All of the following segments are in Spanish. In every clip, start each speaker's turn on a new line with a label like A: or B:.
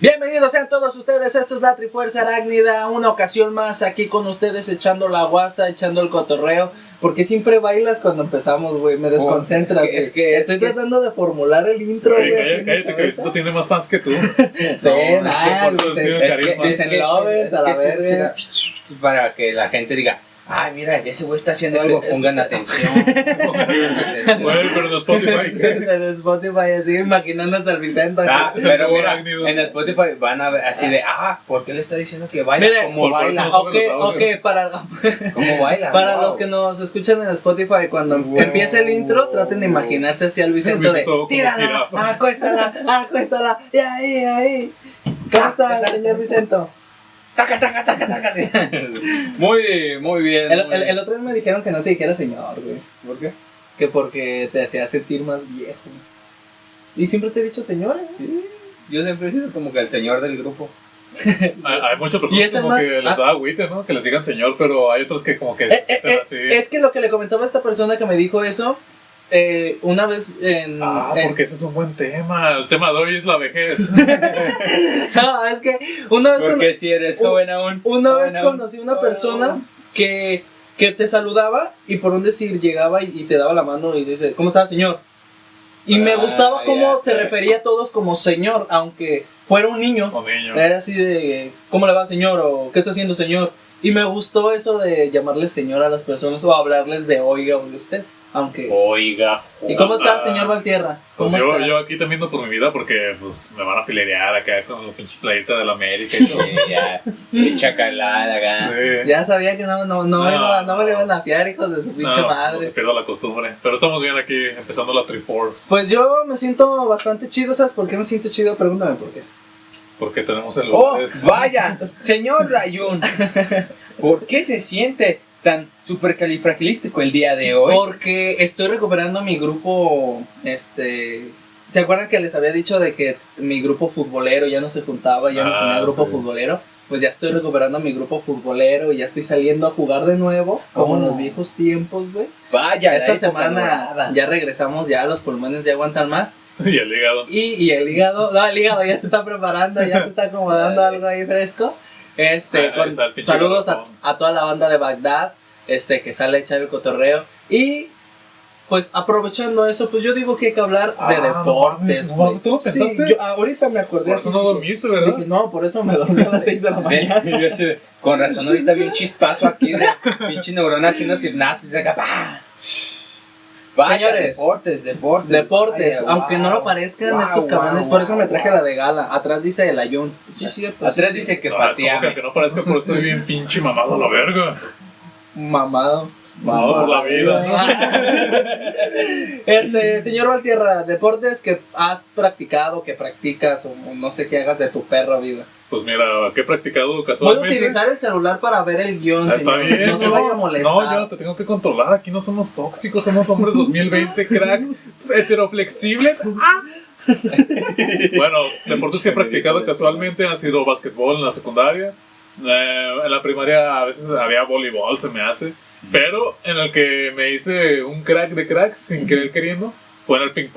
A: Bienvenidos sean todos ustedes, esto es la Trifuerza Arácnida, una ocasión más aquí con ustedes echando la guasa, echando el cotorreo, porque siempre bailas cuando empezamos, güey, me desconcentras.
B: Oh, es que- es que- es
A: Estoy
B: que es-
A: tratando de formular el intro,
C: Sí,
A: güey. así
C: cállate, que
A: cabeza.
C: esto tiene más fans que tú.
A: Sí,
B: No,
C: Es que,
B: es que,
A: a la verga.
B: para que la gente diga, ay, mira, ese güey está haciendo algo, pongan atención.
C: Güey, pero en Spotify.
A: En Spotify así imaginando hasta el Vicente.
B: Ah, pero mira, en Spotify van a ver así de, ah, ¿por qué le está diciendo que baila?
A: Mire,
B: ¿Cómo
C: por- por
B: baila?
A: Ok, ok, para,
B: ¿Cómo baila?
A: para los que nos escuchan en Spotify, cuando empiece el intro, traten de imaginarse así al Vicente de
C: como
A: tírala,
C: jirafa".
A: acuéstala, acuéstala, y ahí, ahí. ¿Cómo está, señor Vicento?
B: Taca, taca, taca, taca, sí. Muy, muy bien.
A: El,
B: muy
A: el,
B: bien.
A: el otro día me dijeron que no te dijera señor, güey.
B: ¿Por qué?
A: Que porque te hacía sentir más viejo. Y siempre te he dicho señores.
B: Sí, yo siempre he sido como que el señor del grupo.
C: Hay, hay muchas
A: Y
C: personas como
A: más-
C: que les
A: ah.
C: da agüite, ¿no? Que les digan señor, pero hay otros que como que
A: Eh, eh, eh,
C: así.
A: es que lo que le comentaba a esta persona que me dijo eso, eh, una vez en...
C: Ah,
A: en-
C: porque ese es un buen tema. El tema de hoy es la vejez.
A: No, es que una vez...
B: Porque si eres
A: un-
B: joven aún.
A: Una
B: joven
A: vez
B: aún.
A: conocí una persona que, que te saludaba y por un decir llegaba y, y te daba la mano y dice, ¿cómo está, señor? Y me
B: Ah,
A: gustaba cómo se refería a todos como señor, aunque fuera un niño.
C: O niño.
A: Era así de, ¿cómo le va, señor? O ¿qué está haciendo, señor? Y me gustó eso de llamarles señor a las personas o hablarles de oiga o de usted. Aunque...
B: Oiga.
A: ¿Y cómo está, señor Valtierra?
C: Pues
A: ¿Cómo
C: yo,
A: está?
C: yo aquí temiendo por mi vida porque pues me van a filerear acá con la pinche playita de la América y todo.
B: Sí, ya. Acá.
C: Sí.
A: Ya sabía que no, no, no,
C: No,
A: iba- no me lo
C: no.
A: iban a fiar, hijos de su
C: No,
A: pinche
C: pues, No,
A: madre.
C: se pierda la costumbre. Pero estamos bien aquí, empezando la Triforce.
A: Pues yo me siento bastante chido, ¿sabes por qué me siento chido? Pregúntame por qué.
C: porque tenemos el
B: Oh, vaya, señor Rayun. ¿Por qué se siente tan supercalifragilístico el día de hoy?
A: Porque estoy recuperando mi grupo, este... ¿Se acuerdan que les había dicho de que mi grupo futbolero ya no se juntaba, ya no
C: Ah,
A: tenía grupo
C: sí.
A: futbolero? Pues ya estoy recuperando mi grupo futbolero y ya estoy saliendo a jugar de nuevo, como en los viejos tiempos, güey.
B: Vaya,
A: Esta semana ya regresamos, ya los pulmones ya aguantan más.
C: y el hígado.
A: Y, y el hígado, no, el hígado ya se está preparando, ya se está acomodando algo ahí fresco. Este,
C: Ah,
A: con- saludos a, toda la banda de Bagdad, este, que sale a echar el cotorreo. Y pues aprovechando eso, pues yo digo que hay que hablar de
C: Ah,
A: deportes.
C: ¿tú lo
A: Sí,
C: pensaste?
A: yo ahorita me acordé.
C: Por eso no dormiste,
A: dije,
C: ¿verdad?
A: no, por eso me dormí a las 6 de la mañana.
B: Con razón, ahorita vi un chispazo aquí de pinche neurona haciendo gimnasia acá. ¡pah! Vaya,
A: Señores,
B: deportes, deportes.
A: Deportes,
B: Vaya,
A: aunque no lo parezcan
B: wow,
A: estos cabrones,
B: wow,
A: por eso me traje
B: wow.
A: la de gala. Atrás dice el ayun. Sí, cierto.
B: Atrás
A: sí.
B: dice que
C: es como que no parezca, pero estoy bien pinche mamado a la verga.
A: Mamado.
C: Mamado por la vida.
A: Este, señor Valtierra, deportes que has practicado, que practicas o no sé qué hagas de tu perra vida.
C: Pues mira, que he practicado
A: Voy a
C: casualmente.
A: utilizar el celular para ver el guion.
C: Ah, Está
A: señor.
C: bien,
A: No se vaya a molestar.
C: No, yo no te tengo que controlar. Aquí no somos tóxicos, somos hombres 2020, crack, heteroflexibles. Ah. bueno, deportes que he practicado casualmente han sido básquetbol en la secundaria. Eh, en la primaria a veces había voleibol, se me hace. Pero en el que me hice un crack de crack sin querer queriendo fue en el ping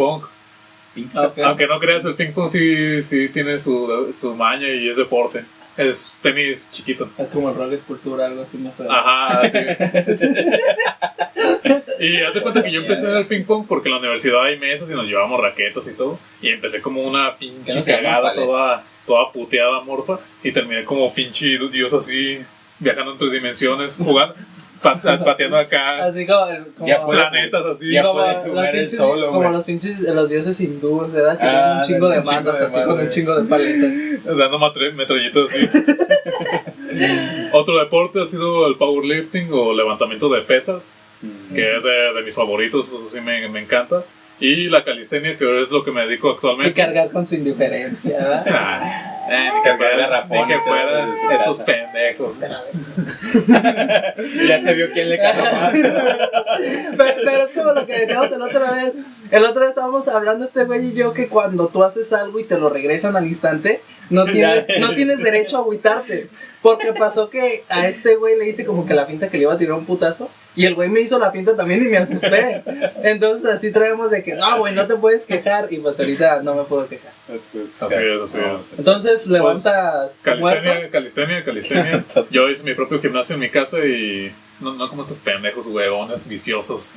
C: Aunque no creas, el ping pong sí, sí tiene su, su maña y es deporte. Es tenis chiquito.
A: Es como el rock escultura, algo así más o menos.
C: Ajá, sí. y haz de cuenta que yo empecé en el ping pong porque en la universidad hay mesas y nos llevamos raquetas y todo. Y empecé como una pinche
B: no
C: cagada, toda, toda puteada morfa. Y terminé como pinche dios así, viajando entre dimensiones, jugando, pateando acá
A: Así como, como,
B: Ya puede-
C: planetas así.
B: ya
A: como
B: puede jugar
A: pinches-
B: solo,
A: como los pinches los dioses hindúes, ¿verdad? Que
B: Ah,
A: tienen un chingo de
B: de
A: así con un chingo de paletas.
C: dando metrallitas así. Otro deporte ha sido el powerlifting o levantamiento de pesas.
B: Mm.
C: que es de, de mis favoritos, eso sí me, me encanta. Y la calistenia, que es lo que me dedico
A: Y
C: actualmente.
A: cargar con su indiferencia, ¿verdad?
C: Ah, eh, ni que
B: Cargar
C: fuera, ni que fuera
B: su
C: estos
B: casa.
C: pendejos.
B: Ya se vio quién le cagó más.
A: Pero, pero es como lo que decíamos el otra vez. El otro día estábamos hablando este güey y yo que cuando tú haces algo y te lo regresan al instante, no tienes, no tienes derecho a agüitarte. Porque pasó que a este güey le hice como que la finta que le iba a tirar un putazo. Y el güey me hizo la finta también y me asusté. Entonces así traemos de que, no, güey, no te puedes quejar. Y pues ahorita no me puedo quejar.
C: Así es, así es.
A: Entonces levantas
C: Calistenia,
A: muertos.
C: calistenia, calistenia. Yo hice mi propio gimnasio en mi casa y no, no como estos pendejos huevones viciosos.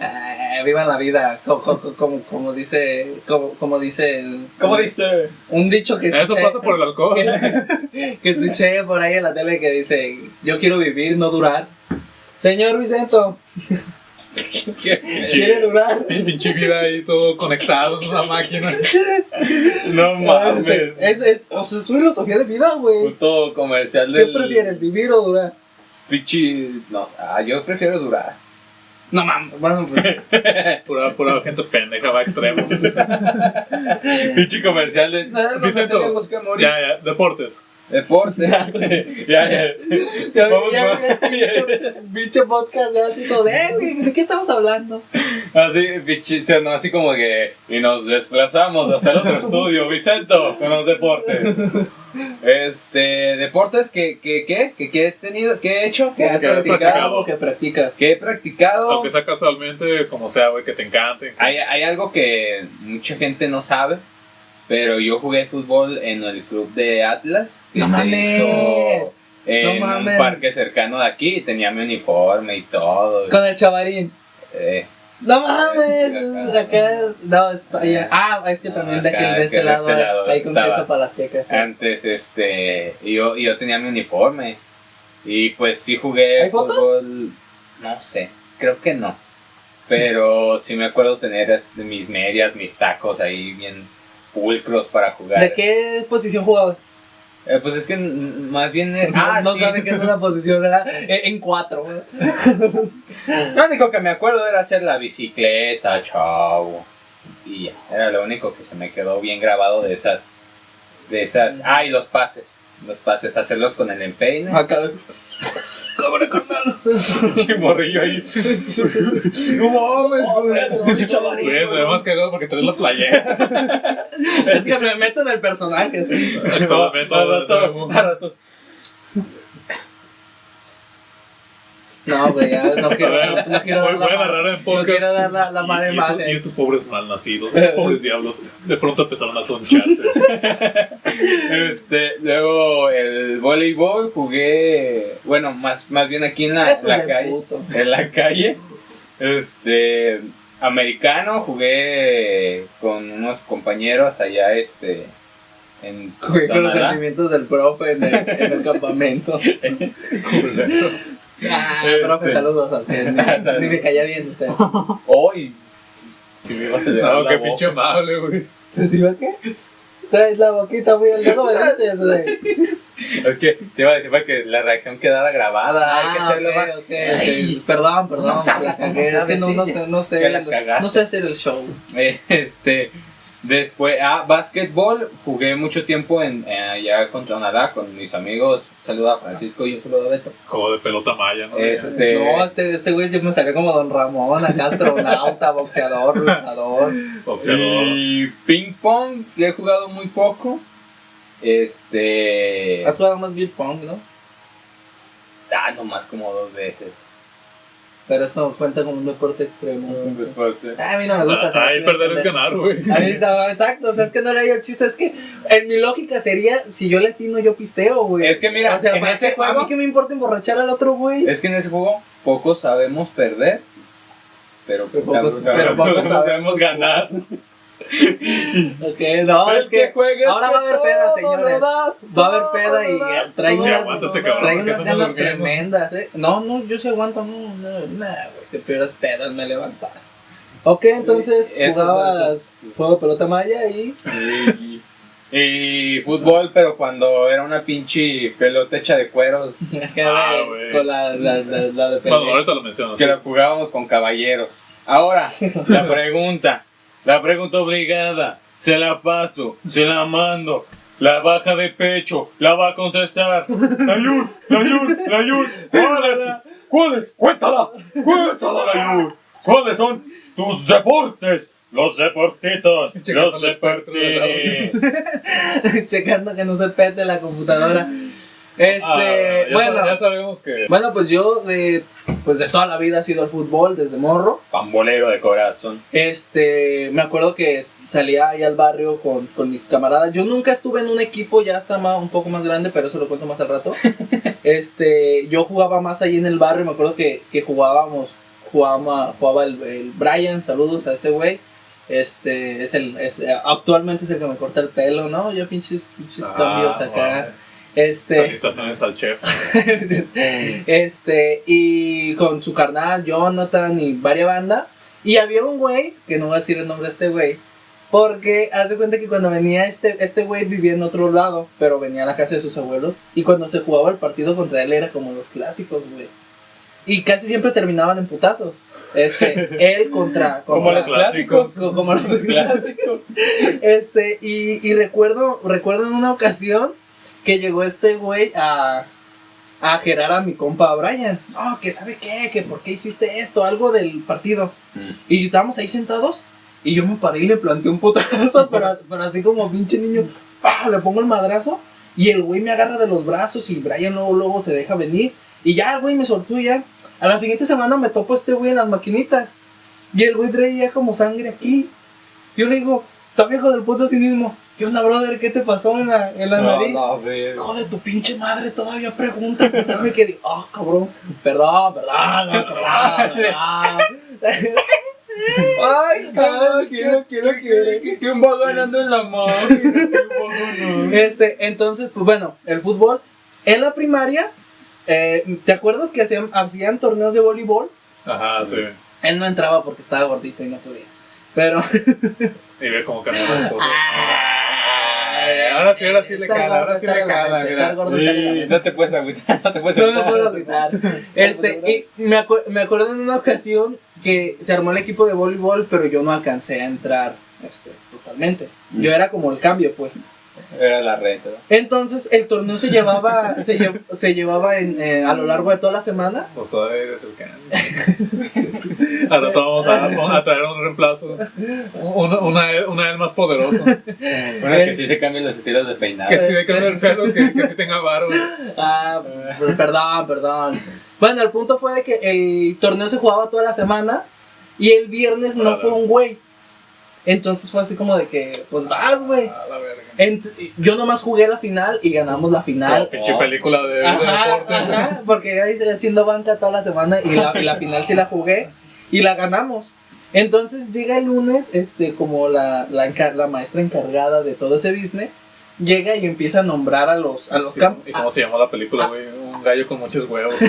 A: Eh, vivan la vida, como, como, como, como dice, como, como dice,
B: ¿Cómo dice?
A: un dicho que
C: Eso
A: escuché,
C: pasa por el alcohol.
A: que, que escuché por ahí en la tele que dice, yo quiero vivir, no durar. Señor Vicento, ¿quiere durar?
C: Mi pinche vida ahí todo conectado en una máquina.
B: No mames.
A: Es, es, o sea, es filosofía de vida, güey.
B: Puto comercial
A: ¿Qué
B: del.
A: prefieres, vivir o durar?
B: Pichi. No, ah, yo prefiero durar.
A: No mames, bueno, pues,
C: Pura, pura gente pendeja va a extremos.
B: Pichi comercial de.
A: no, no,
C: Vicento,
B: tenemos que morir.
C: ya, ya, deportes.
B: Deporte. ya, ya.
A: ya,
B: Vamos,
A: ya,
B: vamos.
A: ya, bicho, bicho podcast, ya así como de, eh, güey, ¿de qué estamos hablando?
B: Así, pichi, o sea, no, así como que. Y nos desplazamos hasta el otro estudio, Vicento, con los deportes. Este, deportes que, que, que, que, que he tenido, que he hecho, que has practicado,
C: practicado.
A: que practicas.
B: que he practicado.
C: Aunque sea casualmente, como sea, güey, que te encante.
B: Hay, hay algo que mucha gente no sabe, pero yo jugué fútbol en el club de Atlas, que
A: ¡No
B: se
A: mames!
B: hizo en
A: ¡No mames!
B: un parque cercano de aquí, tenía mi uniforme y todo.
A: Con el chavarín.
B: Eh,
A: No mames, acá, no, es para allá. Ah, es que también de,
B: Acá,
A: de este
B: que de
A: lado,
B: este lado
A: ahí con queso para las quecas. sí.
B: antes, este, yo, yo tenía mi uniforme y pues sí jugué
A: ¿Hay fotos?
B: fútbol, no sé, creo que no. Pero sí me acuerdo tener este, mis medias, mis tacos ahí bien pulcros para jugar.
A: ¿De qué posición jugabas?
B: Eh, pues es que más bien. eh, ah,
A: no
B: sí.
A: saben que es una posición, ¿verdad? En cuatro.
B: Lo único que me acuerdo era hacer la bicicleta, chavo. Y ya, era lo único que se me quedó bien grabado de esas. De esas. Ah, y los pases. Los pases, hacerlos con el empeine.
A: Acá. ¡Cámara, carnal!
B: Pinche morrillo ahí.
A: No mames, güey. Pinche
C: ve más cagado porque traes la playera.
A: Es que me meto en el personaje, sí.
C: Actualmente.
B: Al rato, al
A: No, güey, no quiero, no, no quiero
C: Voy-
A: dar la,
C: voy a narrar en
A: no quiero dar la, la madre
C: y, estos, y estos pobres malnacidos, estos pobres diablos, de pronto empezaron a toncharse.
B: Este, luego el voleibol jugué. Bueno, más, más bien aquí en la,
A: Eso
B: calle.
A: puto.
B: en la calle. Este, americano, jugué con unos compañeros allá, este, en
A: Jugué con los sentimientos del profe en el, en el campamento. Ah,
B: Este.
A: profe, saludos a usted. Ni, ni me caía bien usted.
B: Hoy, si me ibas a leer
C: No, qué
B: boca.
C: pinche amable, güey.
A: ¿Se te iba qué? Traes la boquita muy al dedo, me dices, güey.
B: Es que te iba a decir para que la reacción quedara grabada. hay que
A: Ah,
B: hacerlo
A: ok,
B: más.
A: ok, ok. Perdón, perdón.
B: No sabes
A: la cagué. Es que no, no sé, no
B: Que
A: sé. No sé hacer el show.
B: Este, después, ah, básquetbol, jugué mucho tiempo en, eh, allá con Tonalá, con mis amigos. Saluda a Francisco y un saludo a Beto.
C: Juego de pelota maya, ¿no?
B: Este,
A: No, este, este güey ya me salió como Don Ramón, acá astronauta, boxeador, luchador.
C: Boxeador.
B: Y ping pong, que he jugado muy poco. Este.
A: Has jugado más beer pong, ¿no?
B: Ah, nomás como dos veces.
A: Pero eso cuenta como un deporte extremo.
B: Pues fuerte.
A: Ah, A mí no me gusta hacer
C: Ahí perder es ganar, güey.
A: A mí está- exacto, o sea, es que no le hallo el chiste, es que en mi lógica sería, si yo latino, yo pisteo, güey.
B: Es que mira,
A: o sea,
B: en
A: ¿para
B: ese
A: qué? ¿a
B: juego-
A: mí qué me importa emborrachar al otro, güey?
B: Es que en ese juego pocos sabemos perder. Pero,
A: Pero pocos-
B: cabrón,
A: pero pocos
B: sabemos
A: sabemos
B: ganar.
A: Ok, no, es que
B: juegue
A: ahora va a haber peda, señores. Va a haber peda y trae
C: Sí,
A: unas,
C: este cabrón.
A: trae unas ganas tremendas, ¿eh? No, no, yo sí aguanto, no, no, nada, güey, que peores pedas me levantar. Ok, entonces jugabas
B: esos-
A: juego de pelota maya y...
B: Y, y fútbol, pero cuando era una pinche pelota hecha de cueros,
C: Ah, güey.
A: con la, la, la, la de
C: Bueno, ahorita lo menciono.
B: que la jugábamos con caballeros. Ahora, la pregunta, la pregunta obligada, se la paso, se la mando, la baja de pecho, la va a contestar. Layur, Layur, Layur, ¿cuáles? ¿Cuáles? Cuéntala, cuéntala, Layur. ¿Cuáles son tus deportes? Los deportitos, los deportines.
A: Checando que no se pete la computadora. Este,
C: Ah, ya,
A: bueno,
C: sab- ya sabemos que.
A: bueno, pues yo de, pues de toda la vida ha sido el fútbol, desde morro.
B: Pambolero de corazón.
A: Este, me acuerdo que salía ahí al barrio con, con mis camaradas. Yo nunca estuve en un equipo, ya está más, un poco más grande, pero eso lo cuento más al rato. Este, yo jugaba más ahí en el barrio, me acuerdo que, que jugábamos, jugaba, jugaba el, el Brian, saludos a este güey. Este, es el, es, actualmente es el que me corta el pelo, ¿no? Yo pinches, pinches
C: Ah,
A: cambios acá. Este,
C: Felicitaciones al chef.
A: este, y con su carnal, Jonathan y varias banda. Y había un güey, que no voy a decir el nombre de este güey, porque haz de cuenta que cuando venía este, este güey vivía en otro lado, pero venía a la casa de sus abuelos. Y cuando se jugaba el partido contra él era como los clásicos, güey. Y casi siempre terminaban en putazos. Este, él contra,
B: Como los clásicos.
A: co- como los clásicos. Este, y, y recuerdo, recuerdo en una ocasión que llegó este güey a, a gerar a mi compa Brian. No, que sabe qué, que por qué hiciste esto, algo del partido.
B: Mm.
A: Y estábamos ahí sentados y yo me paré y le planteé un putazo, pero, pero así como pinche niño, ¡pah! le pongo el madrazo y el güey me agarra de los brazos y Brian luego, luego se deja venir. Y ya el güey me soltó y ya. A la siguiente semana me topo este güey en las maquinitas. Y el güey traía como sangre aquí. Yo le digo, está viejo del puto cinismo. ¿Qué onda, brother? ¿Qué te pasó en la, en la nariz?
B: no.
A: Hijo de tu pinche madre, todavía preguntas, me sabe que digo, ah, cabrón, perdón, perdón, no, perdón, perdón. Ay, cabrón, quiero, quiero, quiero.
B: ¿Quién va ganando en la mano?
A: Este, entonces, pues bueno, el fútbol. En la primaria, eh, ¿te acuerdas que hacían, hacían torneos de voleibol?
C: Ajá, sí.
A: Él no entraba porque estaba gordito y no podía. Pero.
C: Y ve cómo cambian las cosas.
A: Ay,
C: ahora sí, ahora sí le cala, ahora sí le cala.
A: Estar gordo, estar en la
B: Sí,
A: mente.
B: no te puedes agüitar, no te puedes
A: No me
B: agüitar.
A: puedo olvidar. Este, y me, acu- me acuerdo en una ocasión que se armó el equipo de voleibol, pero yo no alcancé a entrar este, totalmente. Yo era como el cambio, pues.
B: Era la renta. ¿no?
A: Entonces el torneo se llevaba, se, lle- se llevaba en, eh, a lo largo de toda la semana.
C: Pues todavía eres el can. Ahora vamos a, a traer un reemplazo. Una, una, una él más poderoso.
B: Bueno, que sí se cambian los estilos de peinado.
C: Que sí de cambio el pelo, que, que sí tenga barba.
A: Ah, per- perdón, perdón. Bueno, el punto fue de que el torneo se jugaba toda la semana y el viernes no fue un güey. Entonces fue así como de que, pues vas, güey.
C: La
A: yo nomás jugué la final y ganamos la final.
C: pinche película de, de
A: Ajá,
C: deportes.
A: ajá, porque ahí haciendo banca toda la semana y la, y la final sí la jugué y la ganamos. Entonces llega el lunes, este, como la, la, encar- la maestra encargada de todo ese business, llega y empieza a nombrar a los, a los
C: Sí,
A: campos.
C: ¿Y cómo se llama la película, güey? Un gallo con muchos huevos.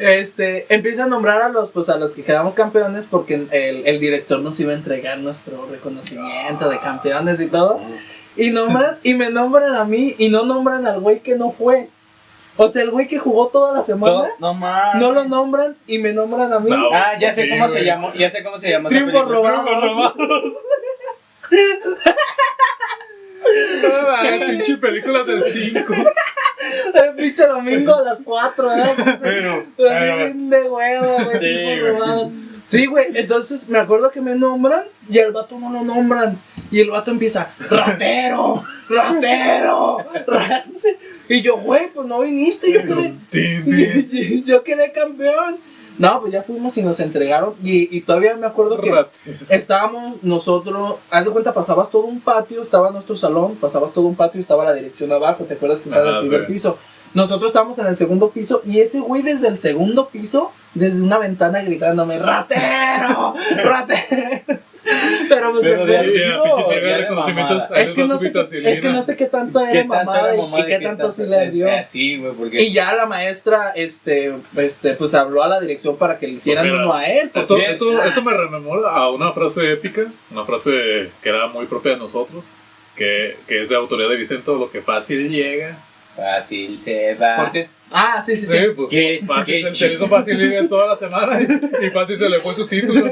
A: este, empieza a nombrar a los, pues a los que quedamos campeones porque el, el director nos iba a entregar nuestro reconocimiento de campeones y todo. Y nombran, y me nombran a mí y no nombran al güey que no fue. O sea, el güey que jugó toda la semana,
B: No mames.
A: no lo nombran y me nombran a mí.
C: No.
B: Ah, ya sé
C: Sí,
B: cómo se llama, ya sé cómo se llama.
A: Triunfos robados.
C: Ah, pinche película del 5.
A: El pinche domingo a las 4, ¿eh?
B: Pero,
A: Así de huevo, güey.
B: Sí, güey.
A: robado. Sí, güey, entonces me acuerdo que me nombran y el vato no lo nombran. Y el vato empieza, ratero, ratero, ra-". Y yo, güey, pues no viniste, yo quedé, yo quedé campeón. No, pues ya fuimos y nos entregaron. Y, y todavía me acuerdo que estábamos nosotros, haz de cuenta, pasabas todo un patio, estaba nuestro salón, pasabas todo un patio y estaba la dirección abajo, ¿te acuerdas que estaba en el primer
C: sí.
A: piso? Nosotros estábamos en el segundo piso y ese güey desde el segundo piso, desde una ventana gritándome, ¡ratero! ¡ratero! Pero pues
C: Pero
A: se
C: de-
B: Ya
A: Es que, no sé, es que no sé qué tanto
B: ¿Qué
A: era
B: tanto
A: mamada
B: era
A: y- y qué tanto sí le dio.
B: Así, porque.
A: Y ya la maestra, este, este, pues habló a la dirección para que le hicieran
C: Pues mira,
A: uno a él. pues,
C: Esto,
B: Bien.
C: esto, esto me rememora a una frase épica, una frase que era muy propia de nosotros, que, que es de autoría de Vicento, lo que fácil llega.
B: Fácil se va.
A: ¿Por qué? Ah, sí, sí, sí.
C: Sí, pues
B: Qué-
C: fácil,
B: qué
C: se, hizo fácil liga toda la semana y, fácil se le fue su título.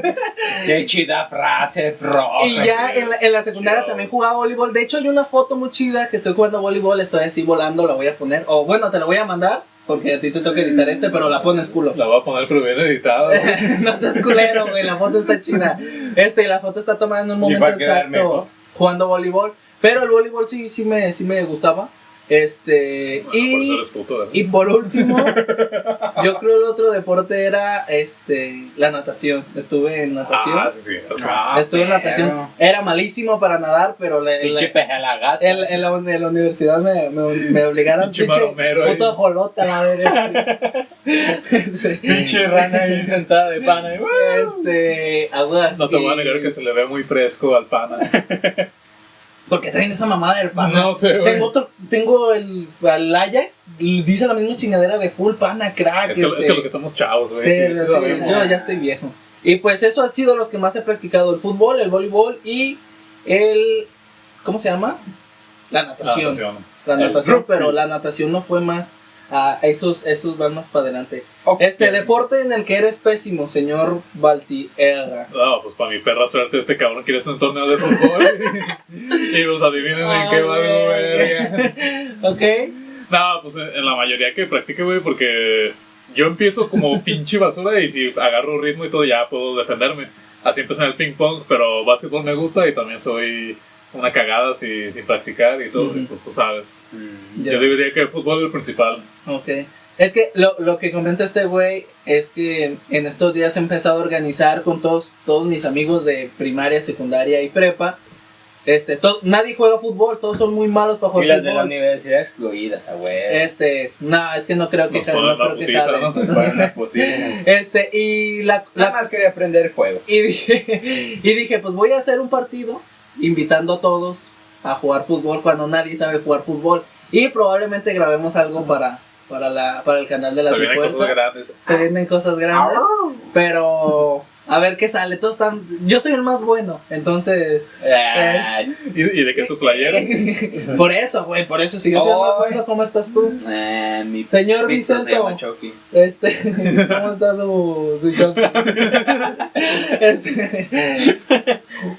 B: Qué chida frase, pro.
A: Y ya en la, en la secundaria
C: Chido.
A: también jugaba voleibol. De hecho, hay una foto muy chida que estoy jugando voleibol. Estoy así volando, la voy a poner. O bueno, te la voy a mandar. Porque a ti te toca editar este, pero la pones culo.
C: La voy a poner pero bien editada.
A: no seas culero, güey. La foto está chida. Este, y la foto está tomada en un momento exacto
B: mejor.
A: jugando voleibol. Pero el voleibol sí, sí me, sí me gustaba. Este,
C: Bueno, por
A: y,
C: eres puto, ¿verdad?
A: y por último, yo creo el otro deporte era este la natación. Estuve en natación.
C: Ah, sí, sí. o sea,
B: Ah,
A: Estuve en natación. Era malísimo para nadar, pero la- en la,
B: Pinche peje a la gata.
A: en la- en la- en la universidad me, me, me obligaron
C: Pinche maromero
A: puto ajolota, la. Sí.
B: Pinche rana ahí sentada de pana. y,
A: Este, aguas.
C: no te voy a negar que se le ve muy fresco al pana.
A: Porque traen esa mamada del pana.
C: No sé, güey.
A: Tengo otro, tengo el, al Ajax, dice la misma chingadera de full pana, crack.
C: Es que, es
A: este.
C: que lo que somos chavos, güey.
A: Sí,
C: sí, sí,
A: sí, yo ya estoy viejo. Y pues eso ha sido los que más he practicado, el fútbol, el voleibol y el... ¿Cómo se llama? La natación.
C: natación.
A: La natación, pero la natación no fue más... ah, esos, esos van más para adelante. Este deporte en el que eres pésimo, señor Baltierra.
C: No, pues para mi perra suerte, este cabrón quiere hacer un torneo de fútbol. y pues adivinen en qué va verga.
A: ok.
C: No, pues en en la mayoría que practique, güey, porque yo empiezo como pinche basura y si agarro ritmo y todo ya puedo defenderme. Así empecé en el ping pong, pero básquetbol me gusta y también soy una cagada si, sin practicar y todo,
A: Ujú.
C: y pues tú sabes.
B: Mm.
C: Yo diría que el fútbol es el principal.
A: Ok. Es que lo, lo que comenta este güey es que en estos días he empezado a organizar con todos, todos mis amigos de primaria, secundaria y prepa. Este, to- nadie juega fútbol, todos son muy malos para
B: Y
A: jugar
B: las de la
A: fútbol.
B: universidad excluidas, güey.
A: Este, no, es que no creo que
C: Nos
A: no
C: la
A: creo que
C: putiza,
A: jale.
C: ¿no?
A: Este, y la,
B: Nada
A: la
B: más quería aprender fuego.
A: y dije, y dije, pues voy a hacer un partido invitando a todos a jugar fútbol cuando nadie sabe jugar fútbol. Y probablemente grabemos algo para para la para el canal de la
C: Se vienen cosas grandes.
A: se vienen cosas grandes, pero a ver qué sale. Todos están, yo soy el más bueno, entonces
C: ¿Y, y de qué es tu playero?
A: por eso, güey, por eso si yo soy el más bueno, ¿cómo estás tú?
B: eh, mi
A: Señor
B: se
A: Vicento. Este, ¿cómo está su, su? Este,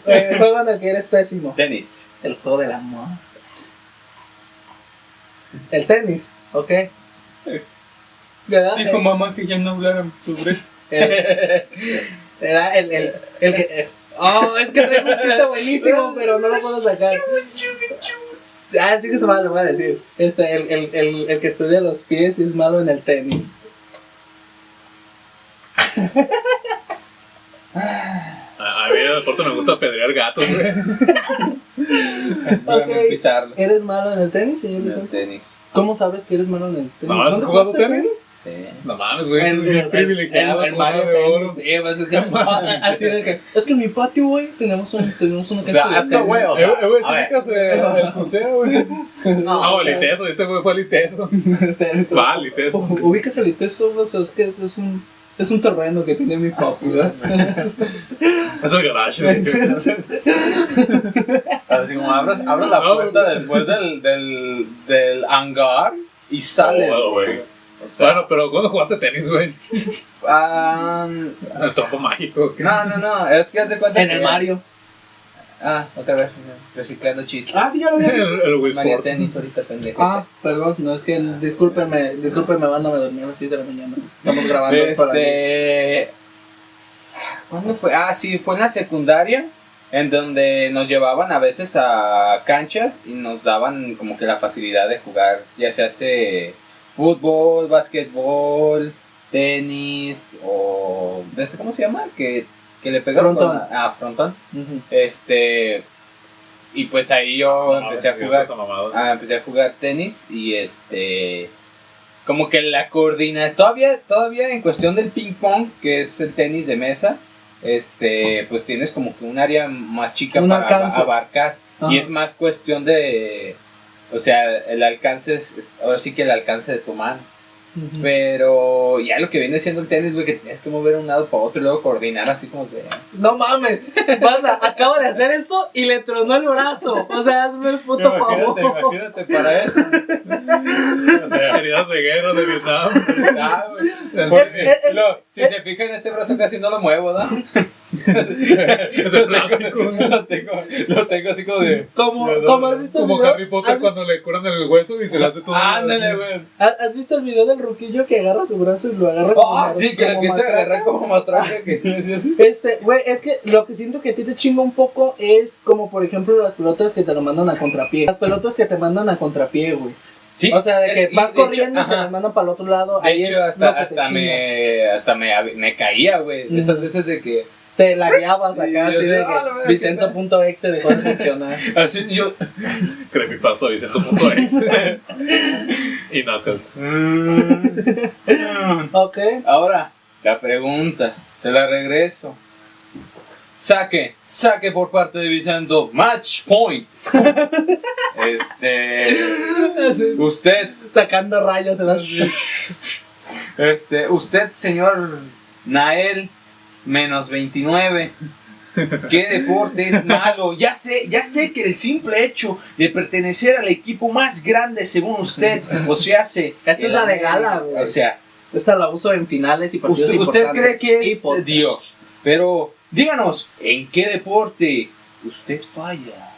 A: eh, juego en el que eres pésimo.
B: Tenis.
A: El juego del amor. El tenis, ok. ¿Verdad?
B: Dijo mamá que ya no hablaran sobre eso.
A: El, era el, el, el que. eh, Oh, es que traigo un chiste buenísimo, pero no lo puedo sacar. Ah, sí que se mal, lo voy a decir. Este, el, el, el, el que estudia los pies y es malo en el tenis.
C: A, a mí el deporte me gusta pedrear gatos, güey.
A: Ok.
B: Déjame pisarlo.
A: ¿Eres malo en el tenis, señor
B: En el
A: Vicente?
B: tenis.
A: ¿Cómo sabes que eres malo en el tenis?
C: ¿No has
A: ¿Dónde
C: jugado
A: jugaste
C: tenis?
B: Sí.
C: No mames, güey.
A: El, el,
C: privilegiado,
A: el, Mario
C: de oro.
A: Sí, pues es que, así de que, es que en mi patio, güey, tenemos un, tenemos una
B: O sea,
A: cancha
B: hasta güey, o sea.
C: güey,
B: a
C: sí el museo, güey.
A: No,
C: No,
A: o sea,
C: el ITESO, este güey fue al ITESO.
A: este,
C: Va, al ITESO.
A: U- Ubicas el ITESO, o sea, es que es un, es un terreno que tiene mi papi, ¿verdad?
C: Es el garage. güey.
B: Así como abres, abres la puerta
C: güey.
B: después del, del, del hangar y sale.
C: Oh, güey.
B: O sea,
C: Bueno, pero ¿cuándo jugaste tenis, güey?
B: ah,
C: El trompo mágico. ¿qué?
B: no, no, no. Es que haz de cuenta
A: en
B: que-
A: el Mario.
B: Ah, otra vez. Reciclando chistes.
A: Ah, sí, ya lo había
C: El, el Wii Sports.
B: Tenis ahorita pendejo.
A: Ah, perdón, no, es que discúlpenme, discúlpenme, banda, me dormí a las 6 de la mañana. Estamos grabando esto a las 10.
B: Este. ¿Cuándo fue? Ah, sí, fue en la secundaria. En donde nos llevaban a veces a canchas y nos daban como que la facilidad de jugar, ya se hace fútbol, básquetbol, tenis o. ¿este ¿Cómo se llama? Que, que le pegas
A: Frontón.
B: con. Ah, frontón. Este. Y pues ahí yo
C: No,
B: empecé a jugar. Ah, empecé a jugar tenis y este como que la coordina todavía todavía en cuestión del ping pong que es el tenis de mesa este pues tienes como que un área más chica
A: Un
B: para
A: alcance.
B: abarcar
A: Ajá.
B: y es más cuestión de o sea el alcance es ahora sí que el alcance de tu mano Pero ya lo que viene siendo el tenis güey que tienes que mover de un lado para otro y luego coordinar así como que
A: No mames, banda, acaba de hacer esto y le tronó el brazo. O sea, hazme el puto favor.
B: imagínate para eso
C: O sea, heridas de guerra de Vietnam.
B: Ah, Lo- si se fijan, este brazo casi no lo muevo, ¿no?
C: Es de plástico.
B: lo, tengo, lo tengo así como de.
A: Como, como has visto el
C: Como
A: video.
C: Harry Potter
A: ¿has,
C: cuando le curan el hueso y se le hace todo.
B: Ándale, güey.
A: has- has visto el video del ruquillo que agarra su brazo y lo agarra como,
B: Oh, sí, que a
A: matraca?
B: agarrar como matraca. Que.
A: Este, güey, es que lo que siento que a ti te chinga un poco es como, por ejemplo, las pelotas que te lo mandan a contrapié. Las pelotas que te mandan a contrapié, güey.
B: Sí,
A: o sea, de que vas
B: de hecho,
A: corriendo y te las mandan para el otro lado.
B: De
A: ahí
B: hecho,
A: es
B: hasta,
A: lo que
B: hasta, me, hasta me, me caía, güey. Esas veces de que.
A: Te lagueabas acá, así de
B: ah,
A: que
B: que
A: Vicento.exe dejó de funcionar.
B: Así yo.
C: Creepypasta Vicente.exe. y Knuckles.
A: ok.
B: Ahora, la pregunta, se la regreso. Saque, saque por parte de Vicento. Match point. este.
A: Así,
B: Usted,
A: sacando rayos en las.
B: este, usted, señor Nael, menos 29. ¿Qué deporte es malo? Ya sé, ya sé que el simple hecho de pertenecer al equipo más grande según usted, o sea, hace.
A: Esta es la de gala, güey.
B: O sea,
A: Esta la uso en finales y partidos
B: usted, usted
A: importantes.
B: cree que es
A: podcast.
B: Dios. Pero díganos, ¿en qué deporte usted falla?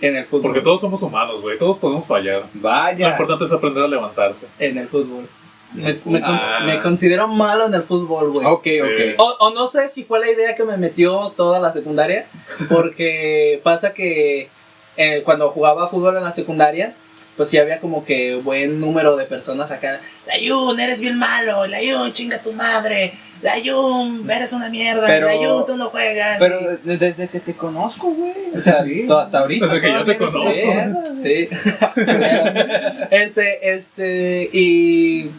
B: En el fútbol.
C: Porque todos somos humanos, güey. Todos podemos fallar. Lo
B: Vaya.
C: importante es aprender a levantarse.
A: En el fútbol. Me, me cons-
C: Ah.
A: me considero malo en el fútbol, güey.
B: Ok,
C: Sí.
B: ok.
A: O, o no sé si fue la idea que me metió toda la secundaria, porque pasa que eh, cuando jugaba fútbol en la secundaria, pues sí había como que buen número de personas acá. La Yun, eres bien malo, la Yun, chinga tu madre, la Yun, eres una mierda,
B: Pero-
A: la Yun, tú no juegas.
B: Pero
A: y-
B: desde que te conozco, güey. O sea,
A: Sí.
B: todo- hasta ahorita.
C: Desde que yo te conozco.
B: mierda.
A: Sí. este, este, y.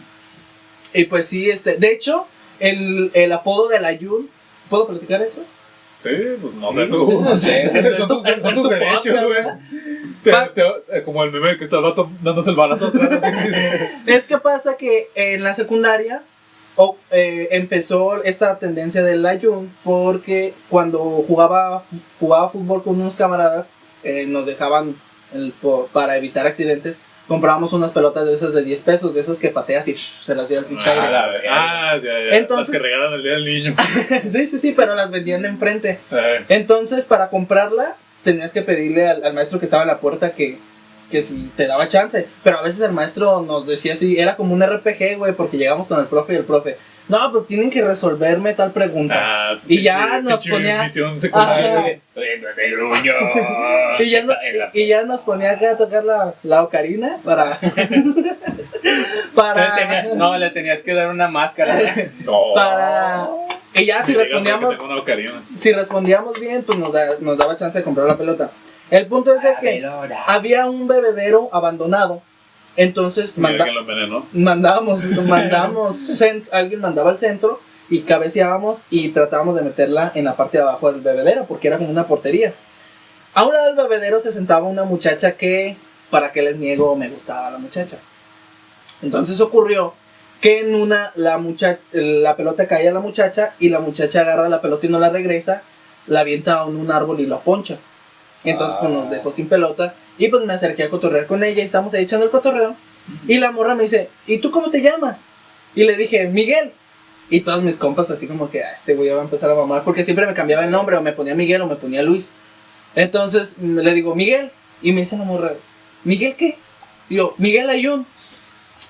A: Y pues sí, este. De hecho, el, el apodo de la Yun. ¿Puedo platicar eso?
C: Sí, pues no sé tú.
A: no sé.
C: Son tus- derechos, güey. eh, como el meme que está el vato dándose el balazo atrás.
A: Es que pasa que en la secundaria eh, empezó esta tendencia del Ayun porque cuando jugaba, jugaba fútbol con unos camaradas eh, nos dejaban el- para evitar accidentes. Comprábamos unas pelotas de esas de 10 pesos, de esas que pateas y pff, se las dio el pinche
B: Ah,
A: aire.
C: Ah, ya, ya.
A: Entonces-
C: Las que regalan el día del niño.
A: sí, sí, sí, pero las vendían de enfrente. Entonces, para comprarla, tenías que pedirle al, al maestro que estaba en la puerta que, que si te daba chance. Pero a veces el maestro nos decía así, era como un RPG, güey, porque llegamos con el profe y el profe, no, pues tienen que resolverme tal pregunta.
C: ah,
A: Y ya nos ponía-. Y ya, no- y, y ya nos ponía acá a tocar la, la ocarina para...
B: Le
A: para...
B: tenía- no, le tenías que dar una máscara.
C: No.
A: para... Y ya si respondíamos... si respondíamos bien, pues nos, da- nos daba chance de comprar la pelota. El punto es de que había un bebedero abandonado. Entonces manda- mandábamos, mandábamos, alguien mandaba al centro y cabeceábamos y tratábamos de meterla en la parte de abajo del bebedero porque era como una portería. A un lado del bebedero se sentaba una muchacha que, para que les niego, me gustaba la muchacha. Entonces ocurrió que en una la mucha- la pelota cae a la muchacha y la muchacha agarra la pelota y no la regresa, la avienta a un, un árbol y la poncha. Entonces pues nos
B: Ah.
A: dejó sin pelota y pues me acerqué a cotorrear con ella y estamos ahí echando el cotorreo y la morra me dice, ¿y tú cómo te llamas? Y le dije, Miguel. Y todos mis compas así como que, ah, este güey va a empezar a mamar porque siempre me cambiaba el nombre o me ponía Miguel o me ponía Luis. Entonces mm, le digo, Miguel. Y me dice la morra, ¿Miguel qué? Y yo, Miguel Ayun.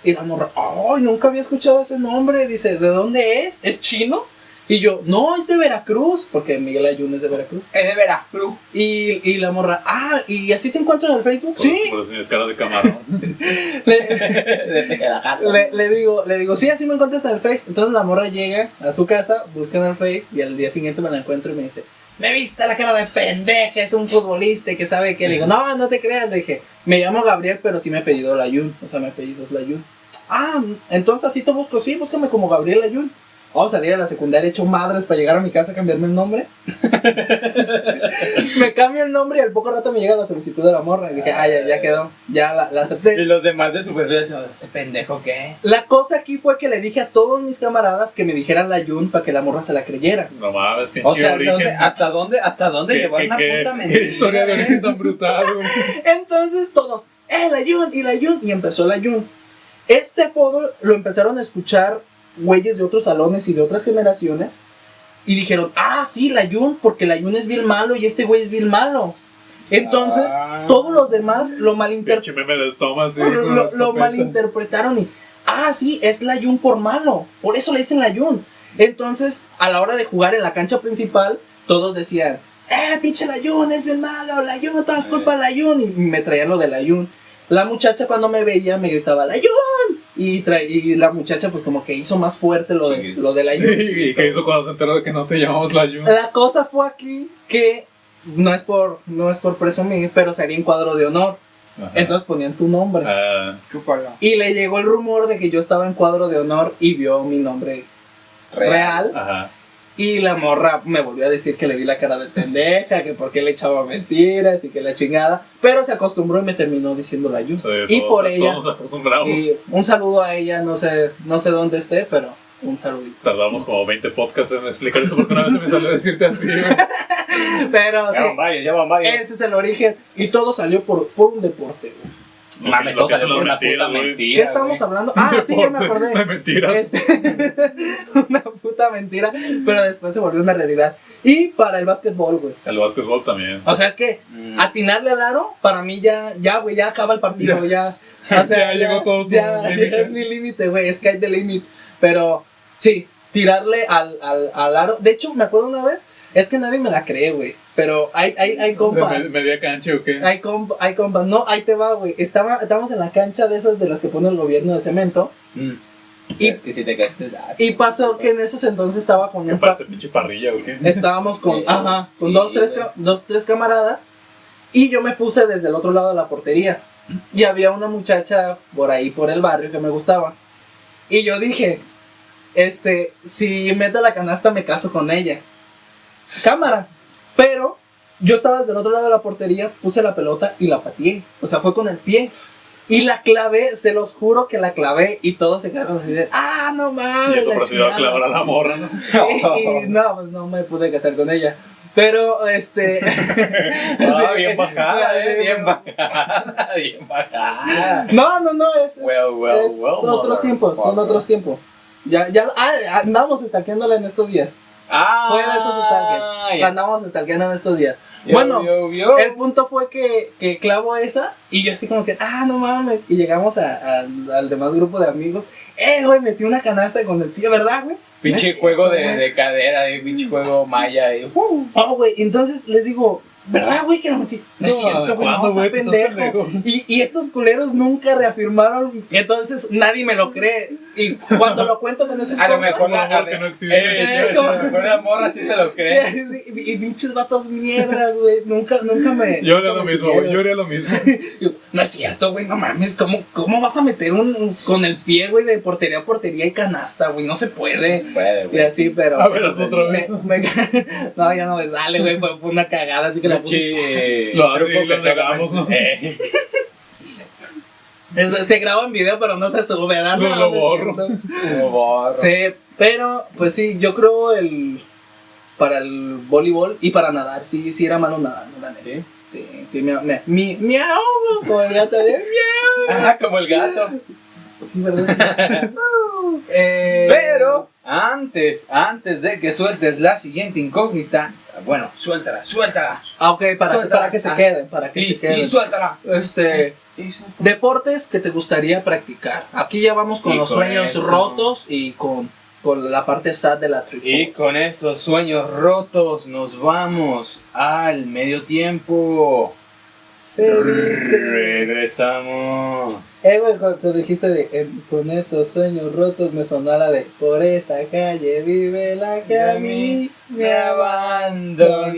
A: Y la morra, ¡ay! Nunca había escuchado ese nombre. Dice, ¿de dónde es? ¿Es chino? Y yo, no, es de Veracruz, porque Miguel Ayun es de Veracruz.
B: Es de Veracruz.
A: Y, y la morra, ah, ¿y así te encuentro en el Facebook?
C: Por,
A: Sí.
C: Por eso tienes cara de camarón.
A: Le, le, le digo, le digo, sí, así me encuentras en el Face. Entonces la morra llega a su casa, busca en el Face y al día siguiente me la encuentro y me dice, me viste la cara de pendeja, es un futbolista y que sabe que le digo, no, no te creas, le dije, me llamo Gabriel, pero sí me apellido Layun, o sea, mi apellido es Layun. Ah, entonces así te busco, sí, búscame como Gabriel Layun. Vamos a salir de la secundaria hecho madres para llegar a mi casa a cambiarme el nombre. me cambio el nombre y al poco rato me llega la solicitud de la morra. Y dije, ah, ya, ya quedó, ya la, la acepté.
B: Y los demás de su perfil decían, ¿este pendejo qué?
A: La cosa aquí fue que le dije a todos mis camaradas que me dijeran la Yun para que la morra se la creyera.
C: No mames, pinche
B: O sea,
C: origen.
B: ¿dónde- ¿hasta dónde, hasta dónde
C: ¿Qué-
B: llevar
C: qué-
B: una
C: qué-
B: puta
C: qué
B: mentira?
C: historia de
B: eh?
C: origen tan brutal, güey.
A: Entonces todos, ¡eh, la Yun! Y la Yun. Y empezó la Yun. Este apodo lo empezaron a escuchar güeyes de otros salones y de otras generaciones. Y dijeron, ah, sí, la Yun, porque la Yun es bien malo y este güey es bien malo. Entonces,
B: Ah.
A: todos los demás lo malinterpretaron.
C: Sí,
A: lo, lo- y, ah, sí, es la Yun por malo. Por eso le dicen la Yun. Entonces, a la hora de jugar en la cancha principal, todos decían, eh, pinche la Yun, es bien malo, la Yun, todo es culpa de la Yun. Y me traían lo de la Yun. La muchacha cuando me veía me gritaba, ¡La Jun! Y, tra- y la muchacha pues como que hizo más fuerte lo de, lo de la Jun.
C: ¿Y qué hizo cuando se enteró de que no te llamamos la Jun?
A: La cosa fue aquí que no es por, no es por presumir, pero salía en cuadro de honor.
C: Ajá.
A: Entonces ponían tu nombre.
C: Ah,
B: Chúpala.
A: Y le llegó el rumor de que yo estaba en cuadro de honor y vio mi nombre real.
C: ajá.
A: Y la morra me volvió a decir que le vi la cara de pendeja, que por qué le echaba mentiras y que la chingada. Pero se acostumbró y me terminó diciendo la Yu.
C: Sí,
A: y
C: todos-
A: por ella.
C: Todos nos acostumbramos.
A: y un saludo a ella, no sé, no sé dónde esté, pero un saludito.
C: Tardamos como 20 podcasts en explicar eso porque una vez se me salió decirte así.
A: Pero
B: Ya van
A: sí,
B: varios, ya van varios.
A: ese es el origen. Y todo salió por, por un deporte. güey.
B: Mames,
C: Lo
B: todo
C: que
B: salió
C: son
B: por
C: las
B: una puta mentira.
A: ¿Qué estamos hablando? Ah, sí, ya me acordé.
C: De mentiras.
A: Este, una puta mentira, pero después se volvió una realidad. Y para el básquetbol, güey.
C: El básquetbol también.
A: O sea, es que
B: Mm.
A: atinarle al aro, para mí ya, ya, güey, ya acaba el partido, ya. o sea,
C: Ya llegó todo tu
A: Ya,
C: límite.
A: ya es mi límite, güey, sky the limit. Pero, sí, tirarle al, al, al aro. De hecho, me acuerdo una vez, es que nadie me la cree, güey. Pero hay, hay, hay
C: ¿De
A: compas.
C: me- media cancha o qué?
A: Hay, comp- hay compas. No, ahí te va, güey. Estaba, estábamos en la cancha de esas de las que pone el gobierno de cemento.
B: Mm.
A: Y-
B: Es que si te caíste. ah,
A: Y pasó que en esos entonces estaba con
C: ¿Qué
A: un pa-
C: parece pinche parrilla o qué?
A: Estábamos con,
B: Sí.
A: ajá, con
B: Sí,
A: dos, tres, dos, tres camaradas. Y yo me puse desde el otro lado de la portería. Y había una muchacha por ahí, por el barrio, que me gustaba. Y yo dije, este, si meto la canasta me caso con ella. Cámara. Pero yo estaba desde el otro lado de la portería, puse la pelota y la pateé. O sea, fue con el pie. Y la clavé, se los juro que la clavé y todos se quedaron así de, ah, no
C: Y
A: mames.
C: eso
A: la
C: procedió a
A: chingada".
C: clavar a la morra, ¿no?
A: y, y no, pues no me pude casar con ella. Pero, este.
B: Ah,
A: sí,
B: bien bajada, eh, bien bajada, bien bajada.
A: No, no, no, es, es,
B: Well, well,
A: es
B: well,
A: otros tiempos, son otros tiempos. Ya, ya, ah, andamos stalkeándola en estos días.
B: Ah,
A: Fue de esos stalkers.
B: ya.
A: Andamos stalkeando en estos días.
B: Yo,
A: bueno,
B: yo, yo.
A: el punto fue que, que clavo esa y yo así como que, ah, no mames. Y llegamos a- a- al demás grupo de amigos. Eh, güey, metí una canasta con el pie, ¿verdad, güey?
B: Pinche juego de, de cadera, eh, pinche juego maya. Y, uh.
A: Oh, güey, entonces les digo, ¿verdad, güey, que lo metí? No, es
C: No,
A: cierto, güey,
C: ¿cuándo,
A: no,
C: güey?
A: pendejo. Y, y estos culeros nunca reafirmaron, entonces nadie me lo cree. Y cuando lo cuento con esos
B: A lo mejor
C: como
B: la,
C: que no existe.
B: eh, yo-
A: ¿Cómo?
B: a lo mejor la morra sí te lo cree.
A: y, y pinches vatos mierdas, güey, nunca, nunca me...
C: Yo haría lo mismo, güey. Yo haría lo mismo.
A: No es cierto, güey, no mames, ¿cómo, cómo vas a meter un, un- con el pie, güey, de portería a portería y canasta, güey? No se puede.
B: Puede,
A: Y
B: güey.
A: así, pero...
C: A ver, hazlo otra
A: me-
C: vez.
A: me- no, ya no me sale, güey, fue, una cagada, así que
B: Pinche.
C: Lo hace lo
B: que
C: negamos,
B: solamente-
C: ¿no?
B: Eh,
A: Es- se graba en video, pero no se sube, ¿verdad? No,
C: lo borro.
A: Sí, pero, pues sí, yo creo el. Para el voleibol y para nadar, sí, sí era malo nadando, la neta.
B: Sí.
A: Sí, sí, me, me, mi, miau, como el gato de miau.
B: Ajá, como el gato.
A: Sí, ¿verdad? Eh,
B: Pero antes, antes de que sueltes la siguiente incógnita, bueno, suéltala, suéltala.
A: Ah, ok, para,
B: Suéltala.
A: para que se
B: Ah.
A: queden, para que
B: Y,
A: se queden.
B: y suéltala.
A: Este. Deportes que te gustaría practicar. Aquí ya vamos con
B: Y
A: los
B: con
A: sueños
B: eso.
A: rotos y con, con la parte sad de la
B: Y
A: triple.
B: con esos sueños rotos nos vamos al medio tiempo.
A: Se dice.
B: Regresamos.
A: Eh, güey, cuando dijiste de con esos sueños rotos me sonara de por esa calle vive la que a mí me
B: abandonó.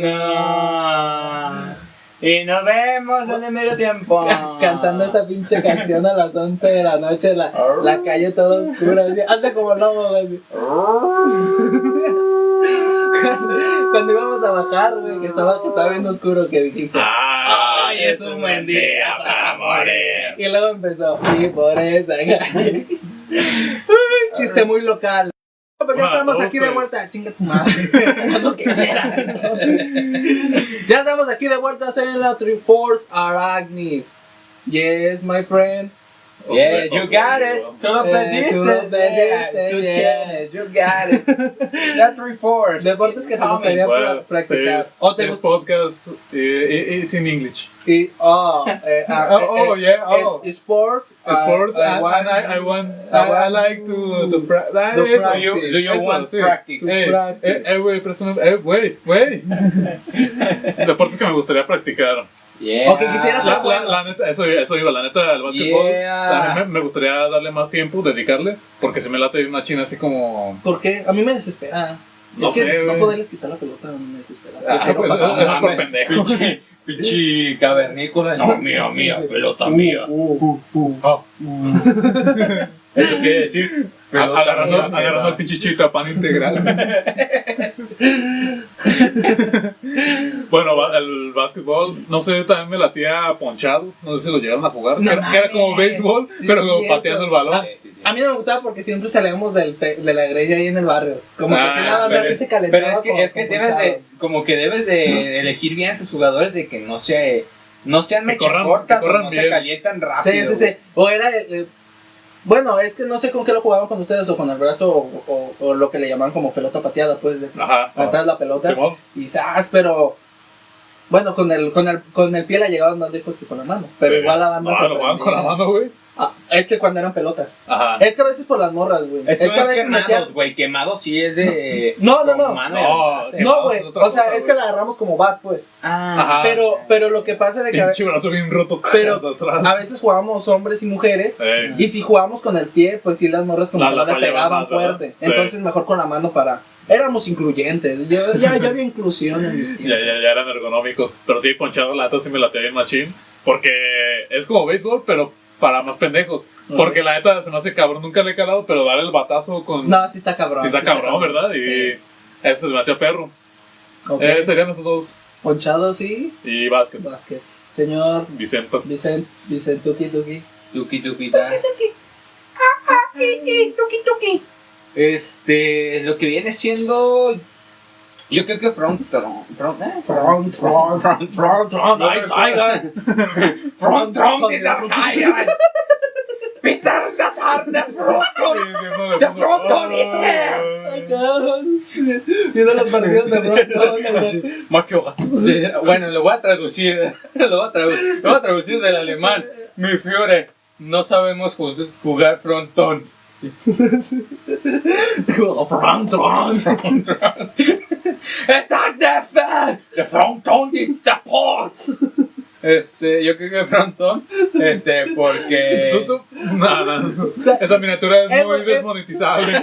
B: Y nos vemos en el medio tiempo.
A: Ca- Cantando esa pinche canción a las 11 de la noche, la, la calle toda oscura, así, anda como lobo, así. Cuando íbamos a bajar, güey, que estaba, que estaba bien oscuro, que dijiste.
B: Ay,
A: es un buen día
B: para morir.
A: Y luego empezó, y por esa Chiste muy local. Pues ya
C: Ah,
A: estamos aquí de vuelta. Chinga tu madre. Haz lo que quieras. Ya estamos aquí de vuelta en la Triforce Arachne. Yes, my friend.
B: Yeah,
C: Ok,
B: you got it.
C: bueno.
B: Tú lo
A: Eh,
B: pediste.
A: tú lo pediste,
B: Yeah, Tú
A: yeah.
B: tienes. You got it. That three fours.
A: Deportes que te gustaría
C: Well,
A: pra- practicar.
C: es-
A: O te
C: es podcast eh, es in English.
A: y- oh, eh, ah,
C: Oh,
A: eh,
C: oh,
A: eh,
C: yeah, oh.
A: es- sports. ah,
C: Sports,
A: I
C: and,
A: want-
C: and I, I want,
A: I
C: I, I like to, to, pra- that is-
B: Do you, do you
C: Eso,
B: want
C: sí.
B: practice?
A: To
C: Eh,
A: practice.
C: eh, eh, güey, préstame, eh, güey, güey. Deportes que me gustaría practicar.
B: Yeah.
A: O que quisieras
C: La,
A: ser
C: la-
A: bueno.
C: la neta, eso, eso iba, la neta, el básquetbol.
B: Yeah.
C: A mí me, me gustaría darle más tiempo, dedicarle, porque se me late una china así como.
A: Porque a mí me desespera.
C: No
A: es que
C: sé,
A: no
C: güey.
A: poderles quitar la pelota a mí me desespera.
B: Ah,
C: pues,
A: pagar.
C: es
B: no
C: por
B: mames,
C: pendejo.
B: Pinche, pinche cavernícola. No, mía, mía, pelota mía.
C: Ah.
B: Eso quiere decir.
C: agarrando,
B: mía,
C: agarrando el pinche chita pan integral. bueno, el básquetbol, no sé, también me latía ponchados. No sé si lo llegaron a jugar.
A: No
C: que, era, que era como béisbol,
A: Sí,
C: pero
A: cierto.
C: pateando el balón.
B: Sí, sí, sí.
A: A mí no me gustaba porque siempre salíamos del pe- de la greña ahí en el barrio. Como
C: Ah,
A: que la banda
B: pero
A: sí
B: es-
A: se calentaba.
B: Pero es que,
A: con-
B: es que
A: con
B: debes de, como que debes de elegir bien a tus jugadores de que no se, no sean mechacortas no se
C: bien.
B: calientan rápido.
A: Sí, sí, sí. O era. el- bueno, es que no sé con qué lo jugaban con ustedes, o con el brazo, o, o- o lo que le llaman como pelota pateada, pues, de
C: Ajá.
A: atrás la pelota.
C: Simón.
A: Y ¡zas! pero. Bueno, con el, con, el, con el pie la llegaban más lejos que con la mano. Pero
C: Sí.
A: igual la banda
C: No,
A: se
C: lo jugaban con la mano, güey.
A: Ah, es que cuando eran pelotas.
C: Ajá.
A: Es que a veces por las morras, güey.
B: Es que,
A: a veces
B: quemados, güey. Quemados sí es de.
A: No, no,
B: con
A: no.
B: mano
C: No,
A: güey.
C: es
A: O sea,
C: cosa,
A: es que la agarramos como bat, pues.
B: Ah,
C: Ajá.
A: Pero, pero lo que pasa es de que a,
C: Pinche brazo bien roto.
A: Pero- a veces jugábamos hombres y mujeres.
C: Eh,
A: Y si jugábamos con el pie, pues sí las morras como
C: La-
A: que
C: la
A: no le
C: fallaban
A: pegaban
C: más, ¿verdad?
A: fuerte.
C: Sí.
A: Entonces mejor con la mano para. Éramos incluyentes. Ya, ya, ya había inclusión en mis
C: ya,
A: tiempos.
C: ya, ya eran ergonómicos. Pero sí, ponchado la neta sí me latea bien machín. Porque es como béisbol, pero para más pendejos. Porque la neta se me hace cabrón, nunca le he calado, pero dar el batazo con.
A: No, sí está cabrón.
C: sí está cabrón, ¿verdad? Y
A: Sí.
C: eso se me hacía perro.
A: Ok.
C: Eh, serían esos dos.
A: Ponchado, sí.
C: Y básquet.
A: Básquet. Señor
C: Vicento.
A: Vicente, Vicente Tuki Tuki.
B: Tuki, tuki, ta. Este, lo que viene siendo. Yo creo que front. Front, eh,
A: Front, front, front, front, front.
B: Nice island. Front, front is a island. Mr. Nazar, the front. The front is here.
A: Viendo los partidos de Bronco.
B: Macho. Bueno, lo voy a traducir. Lo voy a, tradu- lo voy a traducir del alemán. Mi fiore. No sabemos ju- jugar frontón.
A: Front, front.
B: Attack the frontón is the port. Este, yo creo que frontón. Este, porque.
C: Tú, tú. Nada. Esa miniatura es muy desmonetizable.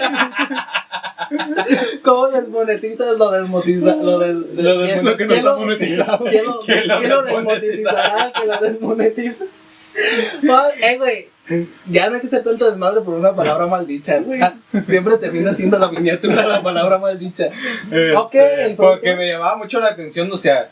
A: ¿Cómo desmonetizas lo desmonetiza? Lo, des,
B: Lo
A: ¿quién-
B: desmonetiza-
C: lo que no
A: quién
C: está monetizado.
A: ¿Quién lo,
B: ¿Quién lo
A: quién lo
B: desmonetizará?
A: ¿Quién lo desmonetiza? Eh, güey. Ya no hay que hacer tanto desmadre por una palabra maldicha, güey. Siempre termina siendo la miniatura la palabra maldicha.
B: Este, porque me llamaba mucho la atención, o sea,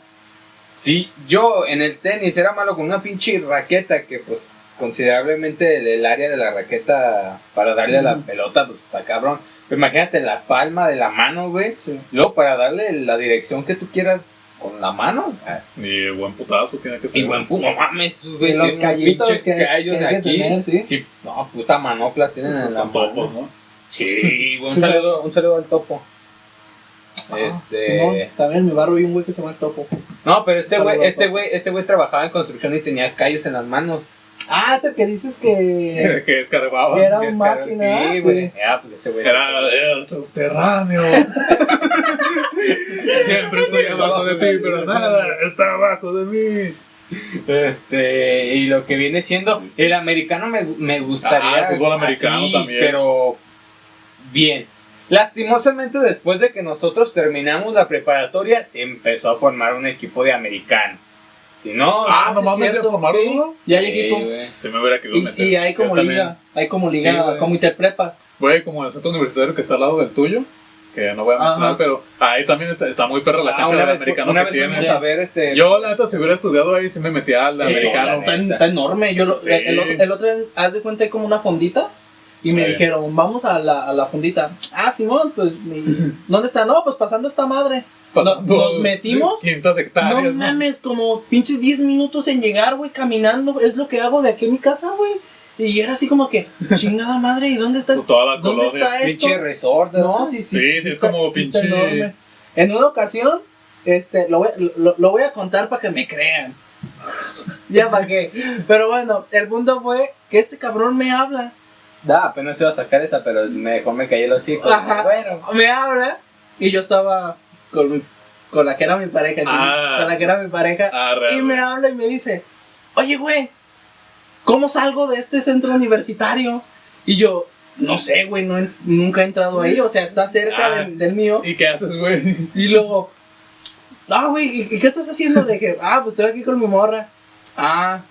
B: si yo en el tenis era malo con una pinche raqueta que pues considerablemente el, el área de la raqueta para darle a la pelota pues está cabrón. Pero imagínate la palma de la mano, güey.
A: Sí.
B: Luego para darle la dirección que tú quieras con la mano, o sea,
C: Y buen putazo tiene que ser.
B: y buen pu- no mames, esos güeyes
A: Y los callitos que-
B: callos
A: que hay que
B: aquí.
A: tener, ¿sí?
B: no, puta manopla tienen en
C: Esos
B: la
C: son
B: mano.
C: topos, ¿no?
B: Sí, un
A: Sí,
B: saludo, un saludo al topo.
A: Ah,
B: Este-
A: Simón, también en mi barrio hay un güey que se llama el Topo.
B: No, pero este güey, este güey, este güey trabajaba en construcción y tenía callos en las manos.
A: Ah, es el que dices que.
C: que escarbaba.
A: que era un máquina.
B: caro. Sí,
A: sí.
B: güey. Ya, pues ese güey.
C: Era, era el subterráneo. Siempre estoy abajo de ti, pero nada está abajo de mí.
B: Este, y lo que viene siendo, el americano me, me gustaría.
C: Ah, el fútbol americano
B: así,
C: también.
B: Pero, bien. Lastimosamente, después de que nosotros terminamos la preparatoria, se empezó a formar un equipo de americano. Si no,
C: Ah, no
A: es
C: mames,
A: cierto,
C: ¿ya formaron
A: sí.
C: uno?
A: Ya hay equipo.
C: Se me hubiera querido meter.
A: Y, y hay como
C: Yo también.
A: liga, hay como liga,
C: Sí, güey.
A: como interprepas.
C: Güey, como el centro universitario que está al lado del tuyo. Que no voy a mencionar,
A: Ajá.
C: pero ahí también está, está muy perra la
B: Ah,
C: cancha
B: una
C: del
B: vez,
C: americano
B: una
C: que
B: vez
C: tiene.
B: a ver este.
C: Yo, la neta, si hubiera estudiado ahí, sí me metía al
B: Sí,
C: americano.
B: la
A: Está, está enorme. Yo lo-
C: Sí.
A: el, el otro, el otro haz de cuenta, hay como una fondita. Y me dijeron, vamos a la, a la fondita. Ah, Simón, pues, mi- ¿dónde está? No, pues pasando esta madre.
C: Pasando
A: nos metimos.
C: 500 hectáreas.
A: No mames, como pinches 10 minutos en llegar, güey, caminando. Es lo que hago de aquí a mi casa, güey. Y era así como que, chingada madre, ¿y dónde está esto? ¿Dónde
C: colonia.
A: está esto?
B: pinche resort,
A: No, sí, sí.
C: Sí, sí, es
A: está-
C: como pinche-
A: enorme. En una ocasión, este, lo voy, lo, lo voy a contar para que me crean. ya, para qué. Pero bueno, el punto fue que este cabrón me habla.
B: Da, apenas iba a sacar esa, pero mejor me caí el hocico.
A: Ajá.
B: Bueno,
A: Me habla. Y yo estaba con mi, con la que era mi pareja, Jimmy,
C: Ah.
A: con la que era mi pareja,
C: Ah, real,
A: y me habla y me dice, oye, güey, ¿cómo salgo de este centro universitario? Y yo, no sé, güey, no he- nunca he entrado ahí, o sea, está cerca
C: Ah.
A: del- del mío.
C: ¿Y qué haces, güey?
A: Y luego, ah, güey, ¿y y qué estás haciendo? Le dije, ah, pues estoy aquí con mi morra. Ah.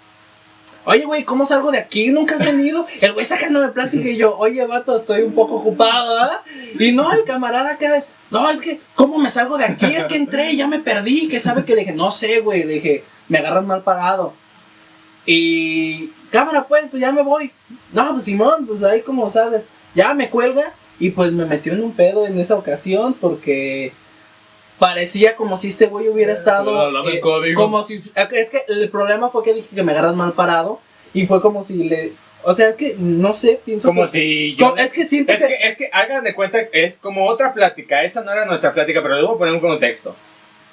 A: Oye, güey, ¿cómo salgo de aquí? ¿Nunca has venido? El güey sacándome plática y yo, oye, vato, estoy un poco ocupado, ¿verdad? Y no, el camarada queda, no, es que, ¿cómo me salgo de aquí? Es que entré ya me perdí. ¿Qué sabe que le dije? No sé, güey. Le dije, me agarras mal parado. Y, cámara, pues, pues ya me voy. No, pues Simón, pues ahí como sabes. Ya me cuelga y pues me metió en un pedo en esa ocasión porque parecía como si este güey hubiera estado
C: hablando en código.
A: como si es que el problema fue que dije que me agarras mal parado y fue como si le o sea es que no sé pienso
B: Como
A: que,
B: si yo.
A: como- es que siento
B: Es
A: que,
B: que, es que hagan de cuenta, es como otra plática. Esa no era nuestra plática, pero a poner un contexto.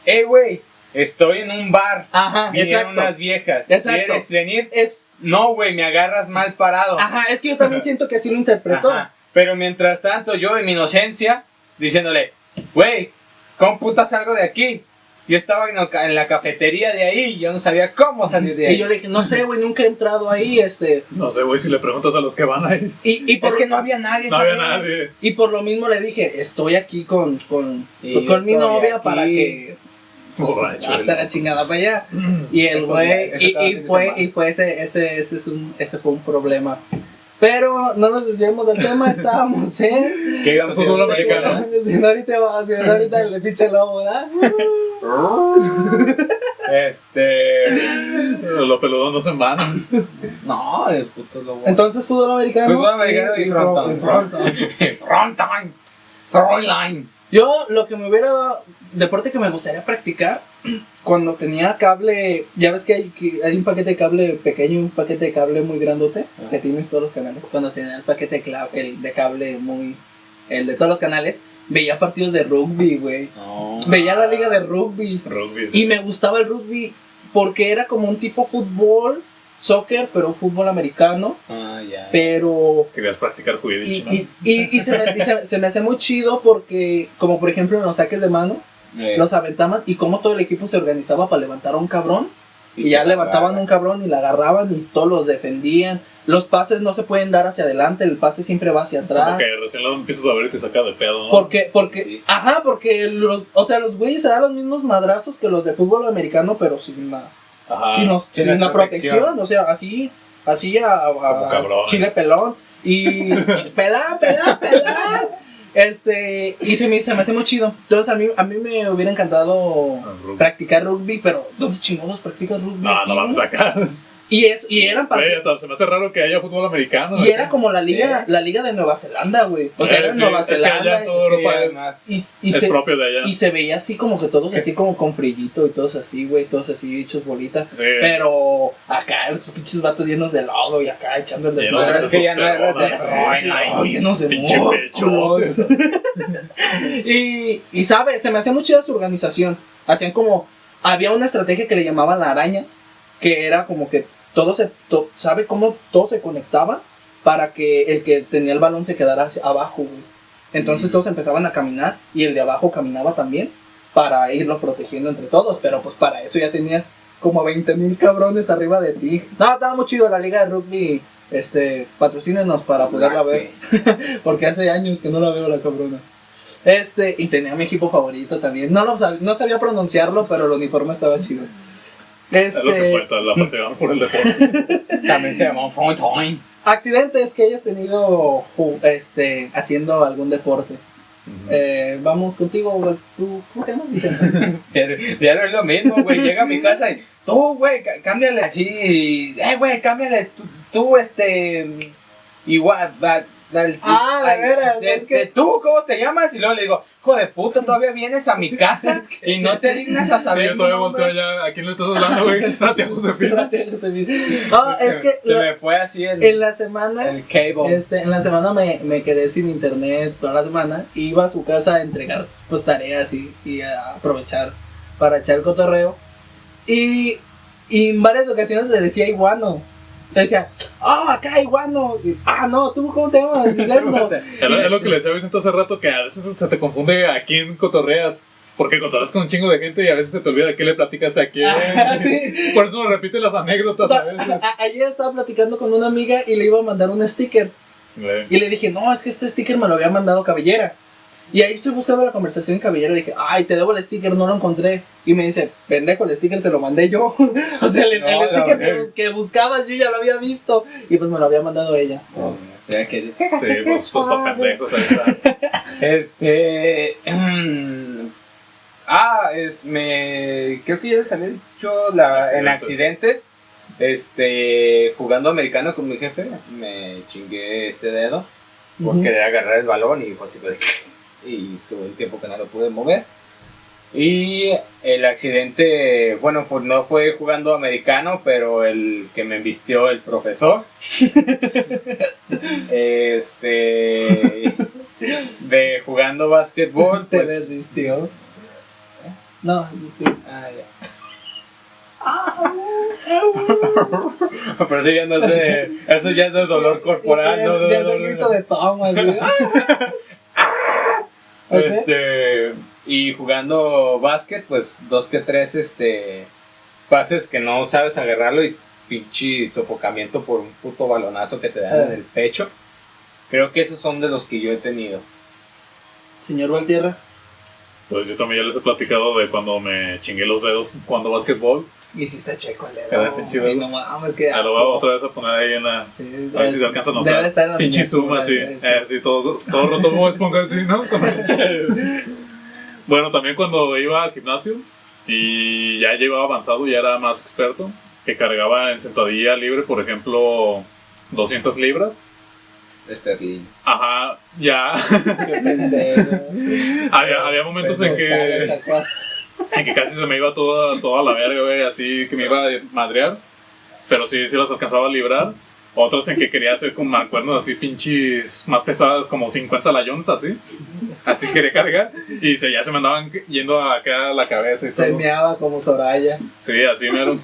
B: Eh, güey, estoy en un bar.
A: ajá exacto
B: unas viejas.
A: Exacto.
B: ¿Quieres venir?
A: es
B: No, güey, me agarras mal parado.
A: ajá es que yo también siento que así lo interpretó
B: Ajá. Pero mientras tanto, yo en mi inocencia, diciéndole, güey, ¿cómo puta salgo de aquí? Yo estaba en, el ca- en la cafetería de ahí, yo no sabía cómo salir de ahí.
A: y yo le dije no sé güey nunca he entrado ahí este
C: No sé, güey, si le preguntas a los que van ahí.
A: y, y por
B: es que no había nadie.
C: No había nadie.
A: y por lo mismo le dije estoy aquí con con pues con mi novia
B: aquí.
A: para que pues, hasta la chingada para allá y el güey y, y fue y fue ese ese ese es un ese fue un problema pero no nos desviemos del tema estábamos en
B: Que íbamos
C: Fútbol americano.
A: si no ahorita va si no ahorita le pinche lobo ¿verdad?
B: Este.
C: Los peludos no se van.
B: No, el puto lobo.
A: entonces fútbol americano
B: Fútbol americano y frontón.
A: y frontón.
B: Frontline. Frontline.
A: Yo lo que me hubiera deporte que me gustaría practicar cuando tenía cable, ya ves que hay, que hay un paquete de cable pequeño y un paquete de cable muy grandote
B: Ah.
A: que tienes todos los canales. Cuando tenía el paquete de, el de cable muy el de todos los canales, veía partidos de rugby, güey.
B: No.
A: Veía la liga de rugby
C: Rugby. sí.
A: y me gustaba el rugby porque era como un tipo fútbol, soccer, pero fútbol americano,
B: Ah, ya.
A: pero
C: Querías practicar
A: y,
C: Quidditch, ¿no?
A: y, y- y se, me, se me hace muy chido porque, como por ejemplo en los saques de mano,
B: Eh,
A: los aventaban y como todo el equipo se organizaba para levantar a un cabrón. Y ya levantaban
B: agarra.
A: un cabrón y la agarraban y todos los defendían. Los pases no se pueden dar hacia adelante, el pase siempre va hacia atrás.
C: que recién lo empiezas a ver y te saca de pedo, ¿no?
A: Porque, porque,
B: Sí.
A: ajá, porque los, o sea, los güeyes se dan los mismos madrazos que los de fútbol americano, pero sin las,
C: Ajá.
A: sin, los-
B: sin
A: sin
B: la
A: protección, o sea, así, así a, chile pelón y pelá, pelá, pelá. Este, y se me, se me hace muy chido. Entonces a mí, a mí me hubiera encantado
C: Ah, rugby.
A: practicar rugby, pero ¿dónde chingados practicas rugby?
C: No,
A: aquí,
C: no vamos acá.
A: Y es, y eran
C: hasta se me hace raro que haya fútbol americano.
A: Y era como la liga, la liga de Nueva Zelanda, güey. O sea,
C: Eh,
A: era en
C: sí,
A: Nueva Zelanda. y, se,
C: propio de allá.
A: y se veía así como que todos así como con frillito y todos así, güey, todos así hechos bolitas.
C: Sí.
A: Pero acá esos pinches vatos llenos de lodo y acá echando el
C: Llenos de
A: desmadre.
B: es que ya no eres de
A: llenos de músculos. y, y sabe, se me hacía muy chida su organización. Hacían como, había una estrategia que le llamaban la araña, que era como que todo se, to- sabe cómo todo se conectaba para que el que tenía el balón se quedara hacia abajo, güey. Entonces
B: Mm.
A: todos empezaban a caminar y el de abajo caminaba también para irlo protegiendo entre todos, pero pues para eso ya tenías como 20 mil cabrones arriba de ti. No, estaba muy chido la liga de rugby. Este, patrocínenos para poderla ver. Porque hace años que no la veo la cabrona. Este, y tenía mi equipo favorito también. No, lo sab- no sabía pronunciarlo, pero el uniforme estaba chido.
C: Es lo que cuenta la pasión por el deporte.
B: También se llamó Frontline.
A: accidentes que hayas tenido este, haciendo algún deporte. Eh, vamos contigo, güey. ¿Tú, ¿Cómo te llamas, Vicente?
B: Ya no es lo mismo, güey. Llega a mi casa y tú, güey, cá- cámbiale así. Eh, güey, cámbiale tú, tú, este. Igual,
A: Ah, de
B: ay,
A: veras,
B: de-
A: es que-
B: ¿Tú cómo te llamas? Y luego le digo, hijo de puta, todavía vienes a mi casa y no te dignas a
C: Y
B: saber.
C: yo todavía
B: nombre?"
C: volteo ya. ¿A quién le estás hablando, güey? A tía Josefina.
A: No, es que
B: Se me fue así el,
A: en la semana
B: el cable.
A: Este, en la semana me, me quedé sin internet toda la semana. Iba a su casa a entregar pues tareas y, y a aprovechar para echar el cotorreo. Y, y en varias ocasiones le decía iguano. Le decía, oh, acá iguano. Ah, no, ¿tú cómo te llamas?
C: Es lo- que le decía hace rato, que a veces se te confunde a quién cotorreas. Porque contarás con un chingo de gente y a veces se te olvida de qué le platicaste a quién.
A: Ah, sí.
C: Por eso repite las anécdotas a veces.
A: ayer estaba platicando con una amiga y le iba a mandar un sticker. Y le dije, no, es que este sticker me lo había mandado Cabellera. Y ahí estoy buscando la conversación en Cabellera. Y dije, ay, te debo el sticker, no lo encontré. Y me dice, pendejo, el sticker te lo mandé yo. o sea, el,
B: No,
A: sticker que, buscabas yo ya lo había visto. Y pues me lo había mandado ella.
B: Ya que-
C: Sí, pues, pues pendejos. está.
B: Este. mm, ah, es. Me. Creo que ya les había dicho la, en
C: Accidentes.
B: Este. Jugando americano con mi jefe. Me chingué este dedo. Por
A: Ujú.
B: querer agarrar el balón y fue así. Y tuve el tiempo que no lo pude mover. Y el accidente, bueno, fue- no fue jugando americano, pero el que me vistió el profesor. este. De jugando básquetbol,
A: Te
B: pues.
A: desvistió. No, sí.
B: Ah, ya. Pero eso ya no es de, eso ya es de dolor corporal, no, no,
A: ya es el grito de
B: Este, y jugando básquet, pues dos que tres este pases que no sabes agarrarlo y pinche sofocamiento por un puto balonazo que te dan en el pecho. Creo que esos son de los que yo he tenido.
A: Señor Valtierra.
C: Pues yo también ya les he platicado de cuando me chingué los dedos jugando básquetbol.
A: Hiciste checo el dedo. no mames, que
C: Ya lo voy a otra vez a poner ahí en la.
A: Sí,
C: A ver si se alcanza a notar.
A: Debe estar en la
C: Pinche
A: güey, sí.
C: Eh, sí, todo, todo roto como esponja así, ¿no? bueno, también cuando iba al gimnasio y ya llevaba avanzado, ya era más experto, que cargaba en sentadilla libre, por ejemplo, 200 libras.
B: Esterlín.
C: Ajá, ya.
A: Qué pendejo.
C: había, había momentos en que, en que casi se me iba toda, toda la verga, güey, así que me iba a madrear. Pero sí, sí las alcanzaba a librar. Otras en que quería hacer con mancuernas así pinches más pesadas, como 50 layones así. Así quería cargar. Y se, ya se me andaban yendo acá a la cabeza y
A: Se
C: todo.
A: meaba como Soraya.
C: Sí, así mero.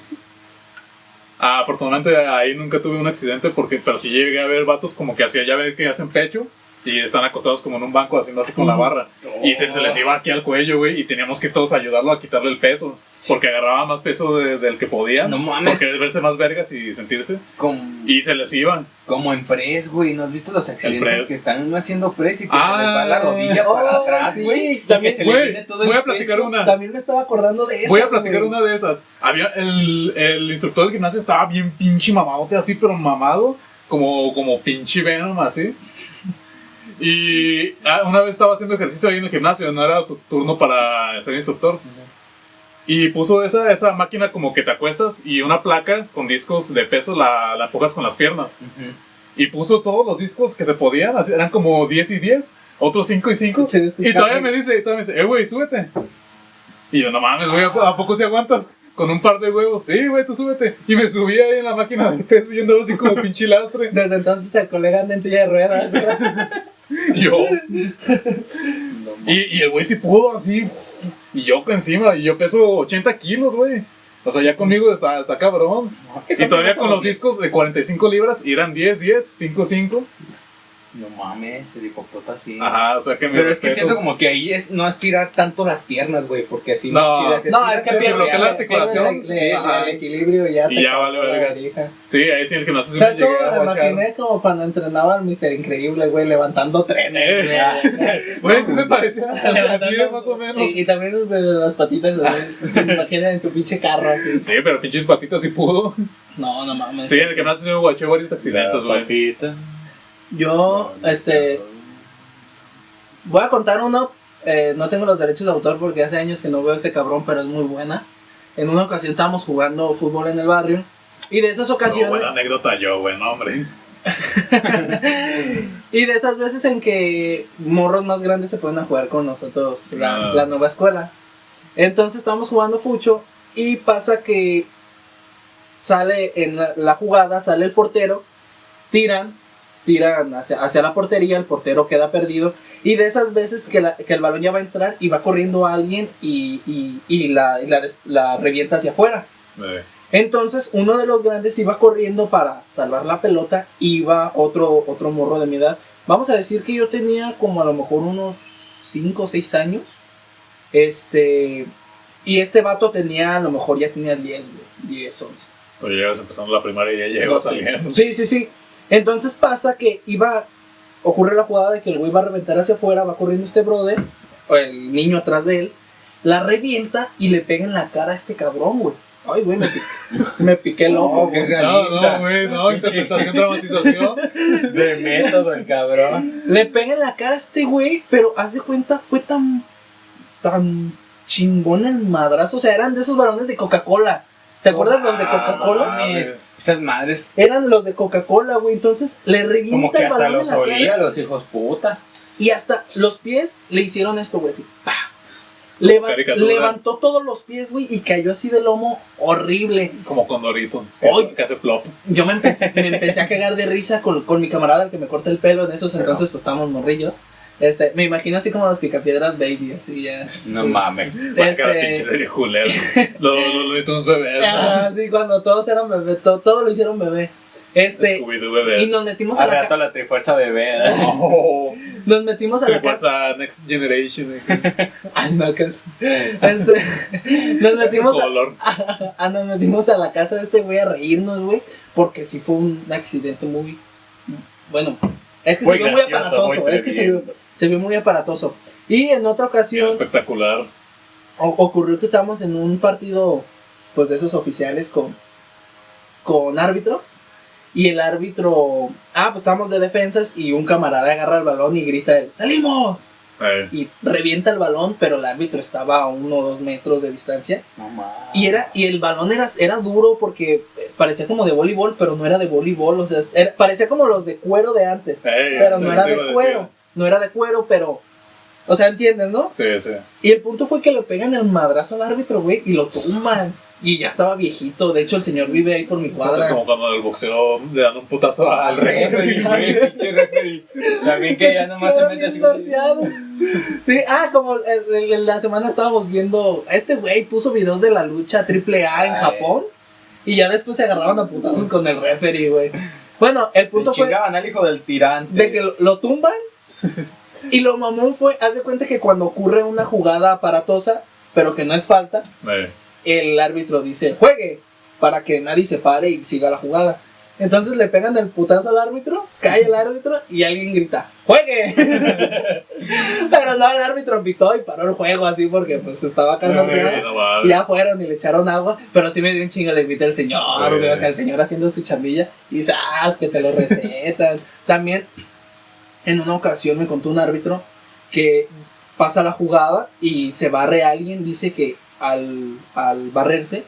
C: Ah, afortunadamente ahí nunca tuve un accidente, porque, pero sí llegué a ver vatos como que hacía ya ver que hacen pecho y están acostados como en un banco haciendo así con la barra. Y se, se les iba aquí al cuello, güey, y teníamos que todos ayudarlo a quitarle el peso, porque agarraba más peso de- del que podía,
B: No mames.
C: por querer verse más vergas y sentirse,
B: Como,
C: y se les iba.
B: como en press, güey. ¿No has visto los accidentes que están haciendo press y que se
C: Ah,
B: les va la rodilla
A: oh,
B: para atrás,
A: sí,
B: güey? y
A: también-
B: se le
C: Güey,
B: viene todo el
C: voy a platicar
B: peso.
C: una.
A: También me estaba acordando de eso.
C: Voy a platicar una de esas. Había el, el instructor del gimnasio estaba bien pinche mamadote así, pero mamado, como, como pinche Venom así. Y ah, una vez estaba haciendo ejercicio ahí en el gimnasio, no era su turno para ser instructor. Y puso esa, esa máquina como que te acuestas y una placa con discos de peso la, la empujas con las piernas.
B: Ujú.
C: Y puso todos los discos que se podían, eran como 10 y 10, otros 5 y 5.
A: Pinche disco
C: Y todavía me dice, y todavía me dice, eh, güey, súbete. Y yo, no mames, güey, ¿a po- ¿a poco si aguantas? Con un par de huevos, sí, güey, tú súbete. Y me subí ahí en la máquina del peso y andaba así como pinche lastre.
A: Desde entonces el colega anda en silla de ruedas.
C: Yo, y, y el güey sí pudo así, y yo encima, y yo peso 80 kilos, güey. O sea, ya conmigo está, está cabrón. Y todavía con los discos de 45 libras, y eran 10, 10, 5, 5.
B: No mames, el hipopota así.
C: Ajá, o sea que me
B: Pero es que siento como que ahí es no estirar tanto las piernas, güey, porque así
C: No.
B: si las
A: No, es que
B: se
A: pierde
C: bloquea la articulación.
A: pierde el- equilibrio y ya
C: Y
A: te
C: ya vale
A: la
C: verga. Sí, ahí sí el que no sé
A: ¿Sabes
C: me
A: cómo me imaginé? Como cuando entrenaba al Mr. Increíble, güey, levantando trenes.
C: Eh. Güey, sí se parecía más o menos.
A: Y, y también las patitas, güey, se me imaginan en su pinche carro así.
C: Sí, pero pinches patitas sí pudo.
A: No, no mames.
C: Sí, en el que más se me guachó varios accidentes, güey.
A: Yo, este, voy a contar uno. eh, no tengo los derechos de autor porque hace años que no veo a ese cabrón, pero es muy buena. En una ocasión estábamos jugando fútbol en el barrio. Y de esas
C: No,
A: ocasiones.
C: buena anécdota yo, no, hombre.
A: Y de esas veces en que morros más grandes se ponen a jugar con nosotros, la,
C: Ah.
A: la nueva escuela. Entonces estamos jugando fucho y pasa que sale en la, la jugada, sale el portero, tiran, tiran hacia, hacia la portería, el portero queda perdido. Y de esas veces que, la- que el balón ya va a entrar y va corriendo a alguien y, y- y la, y la des- la revienta hacia afuera.
C: Eh,
A: Entonces uno de los grandes iba corriendo para salvar la pelota, iba otro, otro morro de mi edad. Vamos a decir que yo tenía como a lo mejor unos 5 o 6 años. Este. Y este vato tenía, a lo mejor ya tenía 10, güey. 10, 11.
C: Pero llegas empezando la primaria y ya llegas
A: No,
C: saliendo.
A: Sí, sí, sí. Entonces pasa que iba. Ocurre la jugada de que el güey va a reventar hacia afuera, va corriendo este brother, o el niño atrás de él, la revienta y le pega en la cara a este cabrón, güey. Ay, güey, me, me piqué el ojo.
B: Oh.
C: No, no, güey, no, interpretación, dramatización.
B: De método el cabrón.
A: Le pega en la cara a este güey, pero haz de cuenta, fue tan. tan chingón el madrazo. O sea, eran de esos balones de Coca-Cola. ¿Te acuerdas los de
C: Ah,
A: Coca-Cola?
B: Esas madres
A: Eran los de Coca-Cola, güey. Entonces le
B: como
A: revienta
B: que
A: el
B: hasta
A: balón en
B: los
A: la
B: olía
A: cara.
B: los hijos puta.
A: Y hasta los pies le hicieron esto, güey. Así, ¡pa! Leva-
C: Caricatura.
A: levantó todos los pies, güey, y cayó así de lomo horrible.
C: Como Condorito. Que,
A: Ay.
C: que hace plop.
A: Yo me empecé, me empecé a cagar de risa con, con mi camarada, el que me corta el pelo. En esos entonces, pues estábamos morrillos. Este, me imagino así como los picapiedras baby, así ya.
B: No mames.
C: A
A: Este.
C: serie culero. Los los bebés, ¿no?
A: Ah, sí, cuando todos eran bebé, todo, todo lo hicieron bebé. Este,
C: bebé.
A: y nos metimos a
B: Al
A: la
B: la trifuerza bebé. ¿eh?
C: Oh,
A: nos metimos a
C: ¿Qué
A: la casa.
C: pasa? Next Generation.
A: Ay, no, que- este, nos metimos a. Ah, nos metimos a la casa de este güey a reírnos, güey. Porque sí fue un accidente muy. Bueno, es que
B: Muy
A: se vio muy aparatoso.
B: muy
A: es que se vio, se vio muy aparatoso. Y en otra ocasión
C: espectacular.
A: ocurrió que estábamos en un partido, pues de esos oficiales con, con árbitro. Y el árbitro. Ah, pues estábamos de defensas y un camarada agarra el balón y grita: él, ¡Salimos! Y revienta el balón, pero el árbitro estaba a uno o dos metros de distancia.
B: No.
A: Y era y el balón era, era duro porque eh, parecía como de voleibol, pero no era de voleibol, o sea, era- parecía como los de cuero de antes, pero no era de
C: decir.
A: cuero, no era de cuero, pero o sea, entiendes, ¿no?
C: Sí, sí.
A: Y el punto fue que le pegan el madrazo al árbitro, güey, y lo tumban. Y ya estaba viejito, de hecho el señor vive ahí por mi
C: Es
A: cuadra.
C: como cuando el boxeo le dan un putazo al
B: Al referee, güey, pinche referee. También que ya nomás se mete así.
A: Sí, ah, como el- el- el- la semana estábamos viendo, este güey puso videos de la lucha AAA en
B: Ay.
A: Japón y ya después se agarraban a putazos con el referee, güey. Bueno, el punto
B: Se
A: fue
B: al hijo del tirante.
A: de que lo, lo tumban y lo mamón fue, haz de cuenta que cuando ocurre una jugada aparatosa, pero que no es falta,
C: Eh,
A: el árbitro dice, juegue, para que nadie se pare y siga la jugada. Entonces le pegan el putazo al árbitro, cae el árbitro y alguien grita, ¡juegue! Pero no, el árbitro pitó y paró el juego así porque pues estaba acá
C: no.
A: Ya fueron y le echaron agua, pero sí me dio un chingo de grita el señor,
C: Sí.
A: o sea, el señor haciendo su chambilla y ¡zas! que te lo recetan. También, en una ocasión me contó un árbitro que pasa la jugada y se barre a alguien, dice que al, al barrerse,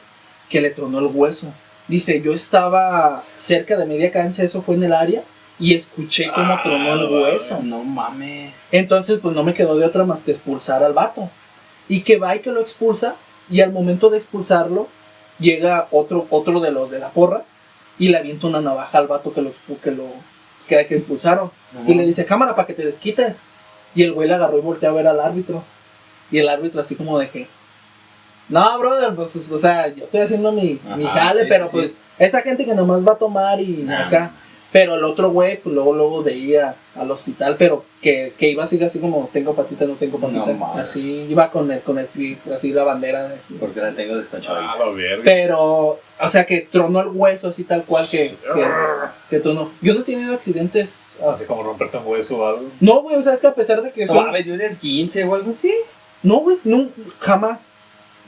A: que le tronó el hueso. Dice, yo estaba cerca de media cancha, eso fue en el área, y escuché cómo
C: Ah,
A: tronó el
C: no
A: hueso.
C: mames.
B: No mames.
A: Entonces, pues no me quedó de otra más que expulsar al vato. Y que va y que lo expulsa. Y al momento de expulsarlo, llega otro, otro de los de la porra y le avienta una navaja al vato que lo, que lo que, que expulsaron. Y le dice, cámara, para que te desquites. Y el güey le agarró y volteó a ver al árbitro. Y el árbitro así como de que, no, brother, pues, o sea, yo estoy haciendo mi, mi jale,
B: sí,
A: pero
B: sí,
A: pues, esa gente que nomás va a tomar y acá. Pero el otro güey, pues luego, luego de ir a- al hospital, pero que, que iba así, así como, tengo patita, no tengo patita.
B: No
A: así, iba con el, con el, así la bandera. de-
B: Porque la tengo
C: Ah,
B: desconchadita.
C: la verga.
A: pero, o sea, que tronó el hueso así tal cual que, que, que tronó. Yo no he tenido accidentes. ah,
C: Así como romperte un hueso o algo.
A: No, güey, o sea, es que a pesar de que
B: No
A: son...
B: mames, un esguince o algo así.
A: No, güey, nun- jamás.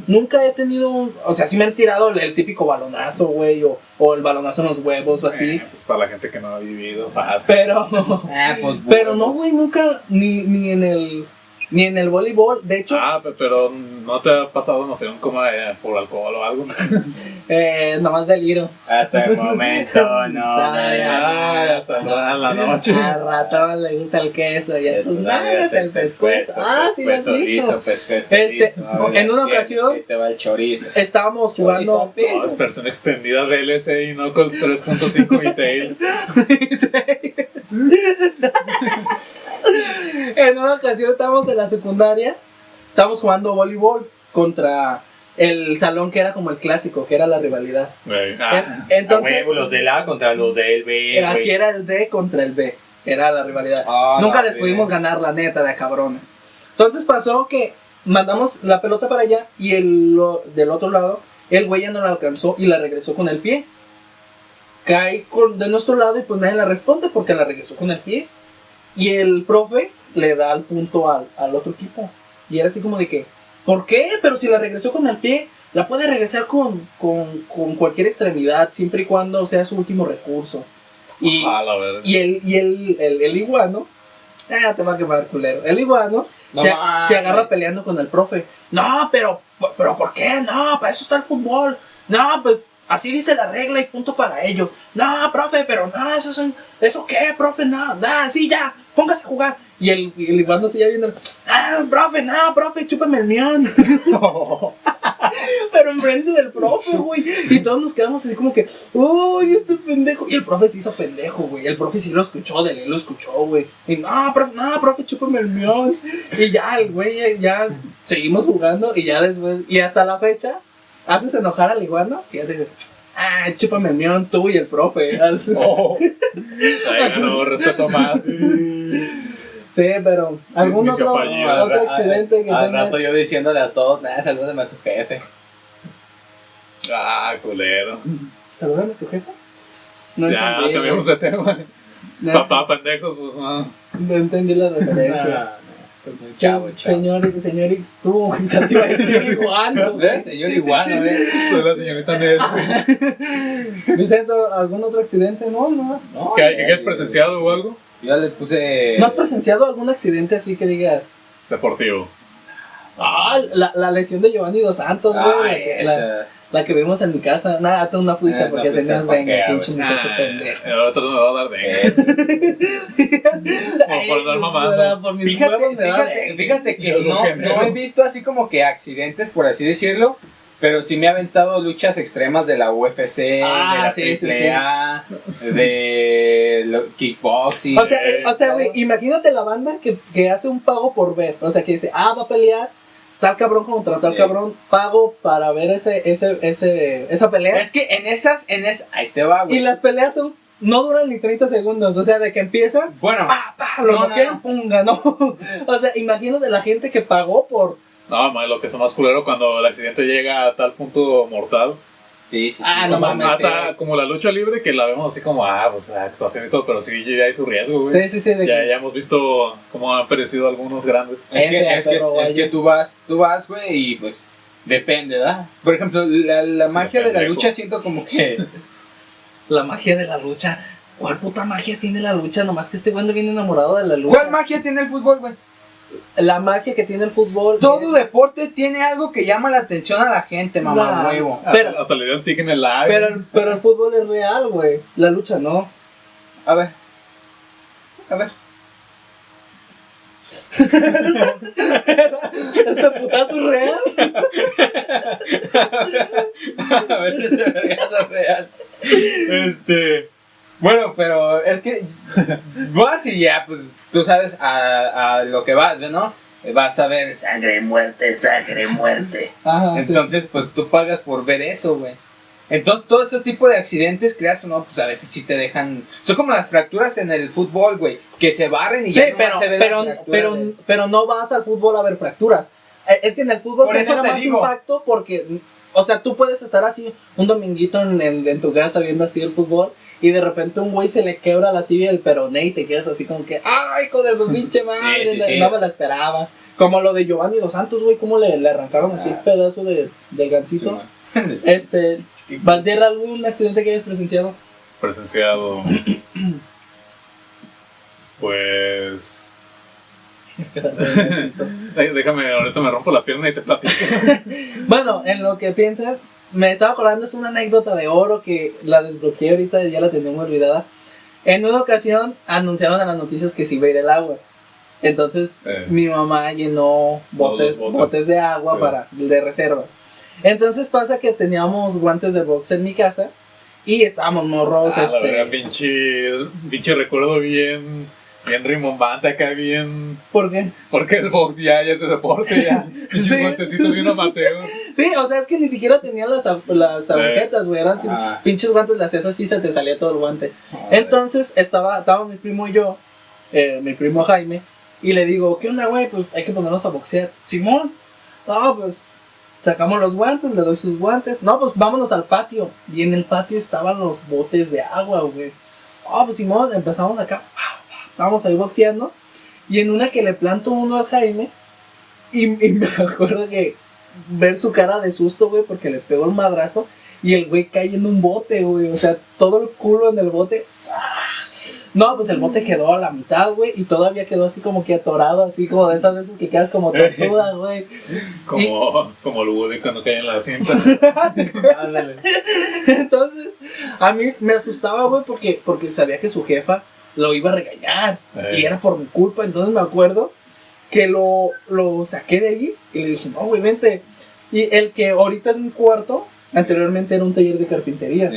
A: Nunca he tenido un... O sea, sí me han tirado el, el típico balonazo, güey, o, o el balonazo en los huevos o así.
C: Eh, pues para la gente que no ha vivido, fácil.
A: Pero...
B: Ah, pues.
A: Pero no, güey, nunca, ni, ni en el... Ni en el voleibol. De hecho,
C: Ah, pe- pero no te ha pasado, no sé, un coma eh, por alcohol o algo.
A: eh, nomás deliro.
B: Hasta el momento, no.
C: Hasta toda la noche.
A: Al ratón le gusta el queso y a tus el pescuezo. Ah, sí, lo has visto.
B: pescuezo
A: Este, en una ocasión-
B: te va el chorizo.
A: Estábamos jugando...
C: No, es versión extendida de LSI y no con 3.5 details.
A: en una ocasión estábamos en la secundaria, estábamos jugando voleibol contra el salón que era como el clásico, que era la rivalidad.
C: Ah,
A: entonces,
B: huevo, los del A contra los del B.
A: eh, aquí era el D contra el B, era la rivalidad.
B: Ah,
A: Nunca
B: la
A: les pudimos ganar, la neta, de cabrones. Entonces pasó que mandamos la pelota para allá y el, lo- del otro lado, el güey ya no la alcanzó y la regresó con el pie. Cae con, de nuestro lado y pues nadie la responde porque la regresó con el pie. Y el profe le da el punto al, al otro equipo. Y era así como de que, ¿por qué? Pero si la regresó con el pie, la puede regresar con, con, con cualquier extremidad, siempre y cuando sea su último recurso. Y,
C: A la verga.
A: y el, y el, el, el iguano, ah, te va a quemar culero. El iguano
B: No
A: se, se agarra peleando con el profe. No, pero, pero ¿por qué? No, para eso está el fútbol. No, pues así dice la regla y punto para ellos. No, profe, pero no, eso es un- ¿Eso qué, profe? No, no, sí, ya, póngase a jugar. Y el, y el iguano sigue viendo. Ah, profe, no, profe, chúpame el mión. pero enfrente del profe, güey. Y todos nos quedamos así como que, uy, este pendejo. Y el profe se hizo pendejo, güey. El profe sí lo escuchó, de ley lo escuchó, güey. Y no, profe, no, profe, chúpame el mión. Y ya, el güey, ya, ya seguimos jugando. Y ya después, y hasta la fecha, haces enojar al iguano. Y ya te dice, ah, chúpame el mión, tú y el profe. Así.
C: Oh. Ay, no, respeto más.
A: Sí, pero, ¿algún otro,
C: fallido.
B: Al
A: otro accidente que
B: al
A: tengas?
B: rato yo diciéndole a todos, nada, salúdame a tu jefe.
C: Ah, culero.
A: Salúdame a tu jefe. No
C: ya,
A: entendí,
C: cambiamos de tema.
A: No,
C: Papá, pendejos, pues no.
A: no entendí la referencia.
B: Que estoy muy
A: Sí,
B: chavo, chavo.
A: señor, y- señor, y tú, ya te iba a decir.
B: ¿Ves? Señor iguano, ¿ves?
C: Soy la señorita Nesby.
A: Vicente, ¿algún otro accidente? No, no.
B: No,
C: ¿Qué,
B: ya-
C: ¿Qué has presenciado o algo?
B: Yo le puse.
A: ¿No has presenciado algún accidente así que digas?
C: Deportivo.
A: Ah, la, la lesión de Giovanni Dos Santos, güey. que- la,
B: esa.
A: La que vimos en mi casa. Nada, tú no fuiste
B: Ah, no
A: porque
B: fuiste
A: tenías dengue, pinche muchacho
C: Ah,
A: pendejo.
C: El otro no me va a dar dengue.
B: Eh,
C: Como por dar mamando.
A: Por mis
B: Fíjate,
A: huevos me da
B: fíjate, fíjate que no, no he visto así como que accidentes, por así decirlo, pero sí me ha aventado luchas extremas de la UFC,
A: Ah,
B: de la
A: sí, sí,
B: de lo- kickboxing.
A: O sea, eh, o sea, güey, imagínate la banda que, que hace un pago por ver. O sea, que dice, ah, va a pelear tal cabrón contra tal
B: Sí.
A: cabrón, pago para ver ese, ese, ese, esa pelea.
B: es que en esas, en esas, ahí te va,
A: Y
B: güey.
A: las peleas son, no duran ni 30 segundos. O sea, de que empiezan,
B: Bueno,
A: pa, pa, lo
B: No, no,
A: pum, ganó. o sea, imagínate la gente que pagó por.
C: No, lo que es más culero cuando el accidente llega a tal punto mortal.
B: Sí, sí, sí.
A: Ah, no mames.
C: Hasta como la lucha libre que la vemos así como, ah, pues actuación y todo, pero sí ya hay su riesgo, güey.
A: Sí, sí, sí. De
C: Ya,
A: que-
C: ya hemos visto cómo han perecido algunos grandes.
B: Es que,
A: F,
B: es que, es tú vas, tú vas, güey, y pues depende, ¿verdad? Por ejemplo, la, la magia de la lucha siento como que
A: La magia de la lucha. ¿Cuál puta magia tiene la lucha? Nomás que este güey anda bien enamorado de la lucha.
B: ¿Cuál magia tiene el fútbol, güey?
A: La magia que tiene el fútbol.
B: Todo
A: es-
B: deporte tiene algo que llama la atención a la gente, mamá
A: Nah.
B: huevo.
A: Pero-
C: hasta, le dio el tic en el live.
A: Pero, el- pero el fútbol es real, güey. La lucha no.
B: A ver. A ver.
A: ¿Este putazo es real?
B: a ver si te vergas real. Este. Bueno, pero es que vas y ya, pues tú sabes a, a lo que vas, ¿no? Vas a ver sangre, muerte, sangre, muerte.
A: Ajá, sí.
B: Entonces, pues tú pagas por ver eso, güey. Entonces, todo ese tipo de accidentes, creas o no, pues a veces sí te dejan. Son como las fracturas en el fútbol, güey. Que se barren y
A: Sí,
B: ya
A: pero,
B: se ve
A: pero, pero,
B: de-
A: pero no vas al fútbol a ver fracturas. Eh, Es que en el fútbol
B: Por eso te
A: más
B: digo.
A: impacto porque, o sea, tú puedes estar así un dominguito en, en- en tu casa viendo así el fútbol y de repente un güey se le quebra la tibia del peroné y te quedas así como que, ¡ay, hijo de su pinche madre!
B: Sí, sí, sí.
A: no me la esperaba. Como lo de Giovanni Dos Santos, güey, cómo le, le arrancaron así el
B: Ah.
A: pedazo de, del gancito. Este, Valder, ¿algún accidente que hayas presenciado?
C: Presenciado. pues. Dé- Déjame, ahorita me rompo la pierna y te platico.
A: Bueno, en lo que piensas, me estaba acordando, es una anécdota de oro que la desbloqueé ahorita, ya la tenía muy olvidada. En una ocasión anunciaron en las noticias que se iba a ir el agua. Entonces
C: Eh.
A: mi mamá llenó botes,
C: botes.
A: de agua
C: Sí.
A: para de reserva. Entonces pasa que teníamos guantes de box en mi casa y estábamos morros,
C: Ah, la verdad,
A: este,
C: pinche, pinche recuerdo bien, bien rimbombante acá, bien.
A: ¿por qué?
C: Porque el box ya, ya es de deporte, ya.
A: Sí, sí,
C: bien
A: sí, sí.
C: amateur.
A: Sí, o sea, es que ni siquiera tenían las, las agujetas, güey, eran
B: Ah.
A: pinches guantes, las hacías así, se te salía todo el guante. Entonces estaba, estaba mi primo y yo, eh, mi primo Jaime, y le digo, ¿qué onda, güey? Pues hay que ponernos a boxear. Simón, No, pues sacamos los guantes, le doy sus guantes. No, pues vámonos al patio. Y en el patio estaban los botes de agua, güey. Oh, pues Simón, empezamos acá. Estábamos ahí boxeando. Y en una que le planto uno al Jaime. Y, y me acuerdo que ver su cara de susto, güey, porque le pegó el madrazo. Y el güey cae en un bote, güey. O sea, todo el culo en el bote. No, pues el bote quedó a la mitad, güey. Y todavía quedó así como que atorado, así como de esas veces que quedas como tortuga, güey.
C: Como, como el Woody cuando cae en la cinta.
B: Ándale.
A: Entonces, a mí me asustaba, güey, porque, porque sabía que su jefa lo iba a regañar.
C: Eh.
A: Y era por mi culpa. Entonces me acuerdo que lo, lo saqué de allí y le dije, no, güey, vente. Y el que ahorita es mi cuarto, anteriormente era un taller de carpintería.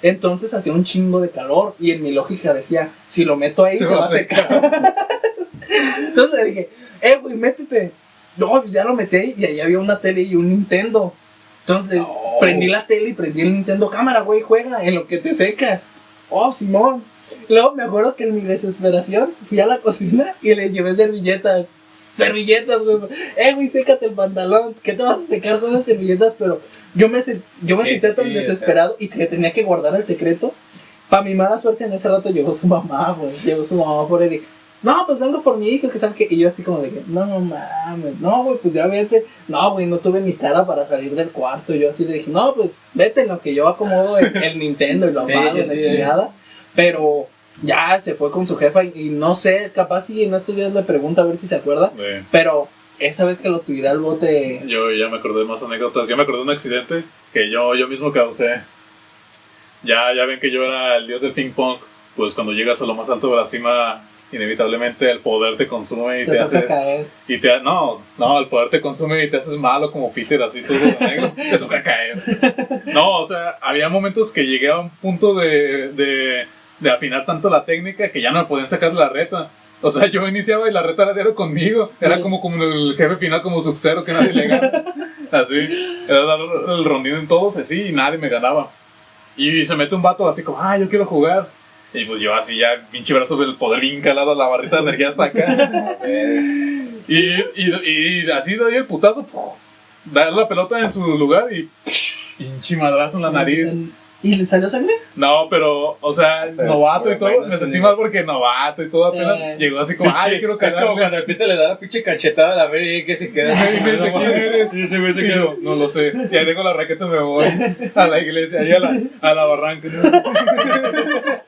A: Entonces hacía un chingo de calor y en mi lógica decía, si lo meto ahí se, va a secar. Entonces le dije, eh, güey, métete. No, ya lo metí y ahí había una tele y un Nintendo. Entonces le
C: No.
A: prendí la tele y prendí el Nintendo. Cámara, güey, juega en lo que te secas. Oh, Simón. Luego me acuerdo que en mi desesperación fui a la cocina y le llevé servilletas. Servilletas, güey. Eh, güey, sécate el pantalón. ¿Qué te vas a secar con esas servilletas? Pero yo me, yo me
B: Sí,
A: sentí
B: sí,
A: tan
B: sí, o sea.
A: desesperado y que tenía que guardar el secreto. Para mi mala suerte en ese rato llegó su mamá, güey. Llegó su mamá por él y, no, pues vengo por mi hijo, que sabe que. Y yo así como de que, no, no mames, no, güey, pues ya vete. No, güey, no tuve ni cara para salir del cuarto. Yo así le dije, no, pues vete en lo que yo acomodo el, el Nintendo y lo
B: Sí,
A: apago
B: sí,
A: y la
B: sí.
A: chingada. Pero ya se fue con su jefa y, y no sé, capaz si en estos días le pregunto a ver si se acuerda. Pero esa vez que lo tiré al bote.
C: Yo ya me acordé de más anécdotas. Yo me acordé de un accidente que yo, yo mismo causé. Ya, ya ven que yo era el dios del ping pong. Pues cuando llegas a lo más alto de la cima, inevitablemente el poder te consume y
A: Te
C: te, haces.
A: caer.
C: Y te, no, no, el poder te consume y te haces malo como Peter, así todo negro. te toca caer. No, o sea, había momentos que llegué a un punto de, de, de afinar tanto la técnica que ya no me podían sacar de la reta. O sea, yo iniciaba y la reta era conmigo. Era
A: Sí.
C: como, como el jefe final, como Sub-Zero, que nadie le gana. Así. Era dar el rondín en todos así y nadie me ganaba. Y se mete un vato así como, ah, yo quiero jugar. Y pues yo así ya, pinche brazo del poder bien calado, la barrita de energía hasta acá. Y, y, y así doy el putazo, ¡puf! dar la pelota en su lugar y pinche madrazo en la nariz.
A: ¿Y le salió sangre?
C: No, pero, o sea,
B: Pero
C: novato y todo.
B: bueno,
C: Me
B: sí.
C: sentí mal porque novato y todo apenas
A: Eh.
C: llegó así como, ay, quiero
B: Es como cuando el Peter le da la pinche cachetada a la verga y que se queda.
C: Y me dice, ¿quién eres?
B: Sí, ese güey se
C: Y
B: quedó.
C: no lo sé. Y ahí tengo la raqueta y me voy a la iglesia, ahí a la, a la barranca.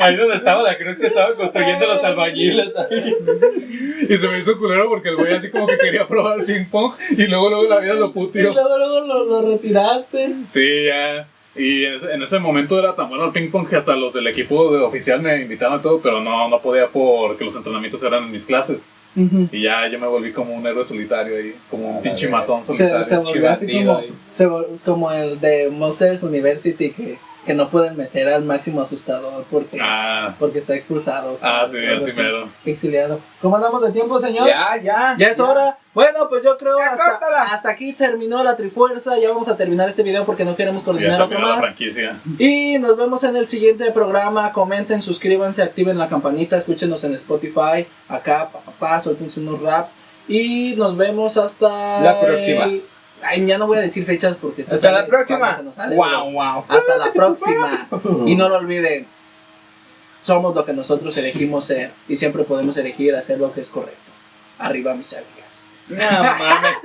B: Ahí donde estaba la cruz que estaban construyendo los albañiles. así.
C: Y se me hizo culero porque el güey así como que quería probar el ping pong y luego luego la vida lo
A: Y
C: puteó.
A: luego, luego lo, lo retiraste.
C: Sí, ya. Y en ese, en ese momento era tan bueno el ping pong que hasta los del equipo de oficial me invitaban a todo, pero no, no podía porque los entrenamientos eran en mis clases. Y ya yo me volví como un héroe solitario ahí, como un
B: A la
C: pinche matón
A: Se,
C: solitario.
A: se volvió así como, se como el de Monsters University que, que no pueden meter al máximo asustador porque,
C: Ah,
A: porque está expulsado. o sea,
C: ah, sí, así mero.
A: Exiliado. ¿Cómo andamos de tiempo, señor?
B: Ya, ya.
A: Ya es hora. Bueno, pues yo creo hasta, hasta aquí terminó la Trifuerza. Ya vamos a terminar este video porque no queremos coordinar otro
C: la
A: más.
C: franquicia.
A: Y nos vemos en el siguiente programa. Comenten, suscríbanse, activen la campanita, escúchenos en Spotify. Acá, pa, pa, pa, suéltense unos raps. Y nos vemos hasta
B: La próxima.
A: el- Ay, ya no voy a decir fechas porque esto
B: Hasta
A: sale
B: la próxima.
A: nos sale,
B: Wow, wow.
A: Hasta la próxima. Y no lo olviden. Somos lo que nosotros elegimos ser. Y siempre podemos elegir hacer lo que es correcto. Arriba mis amigas.
B: No mames.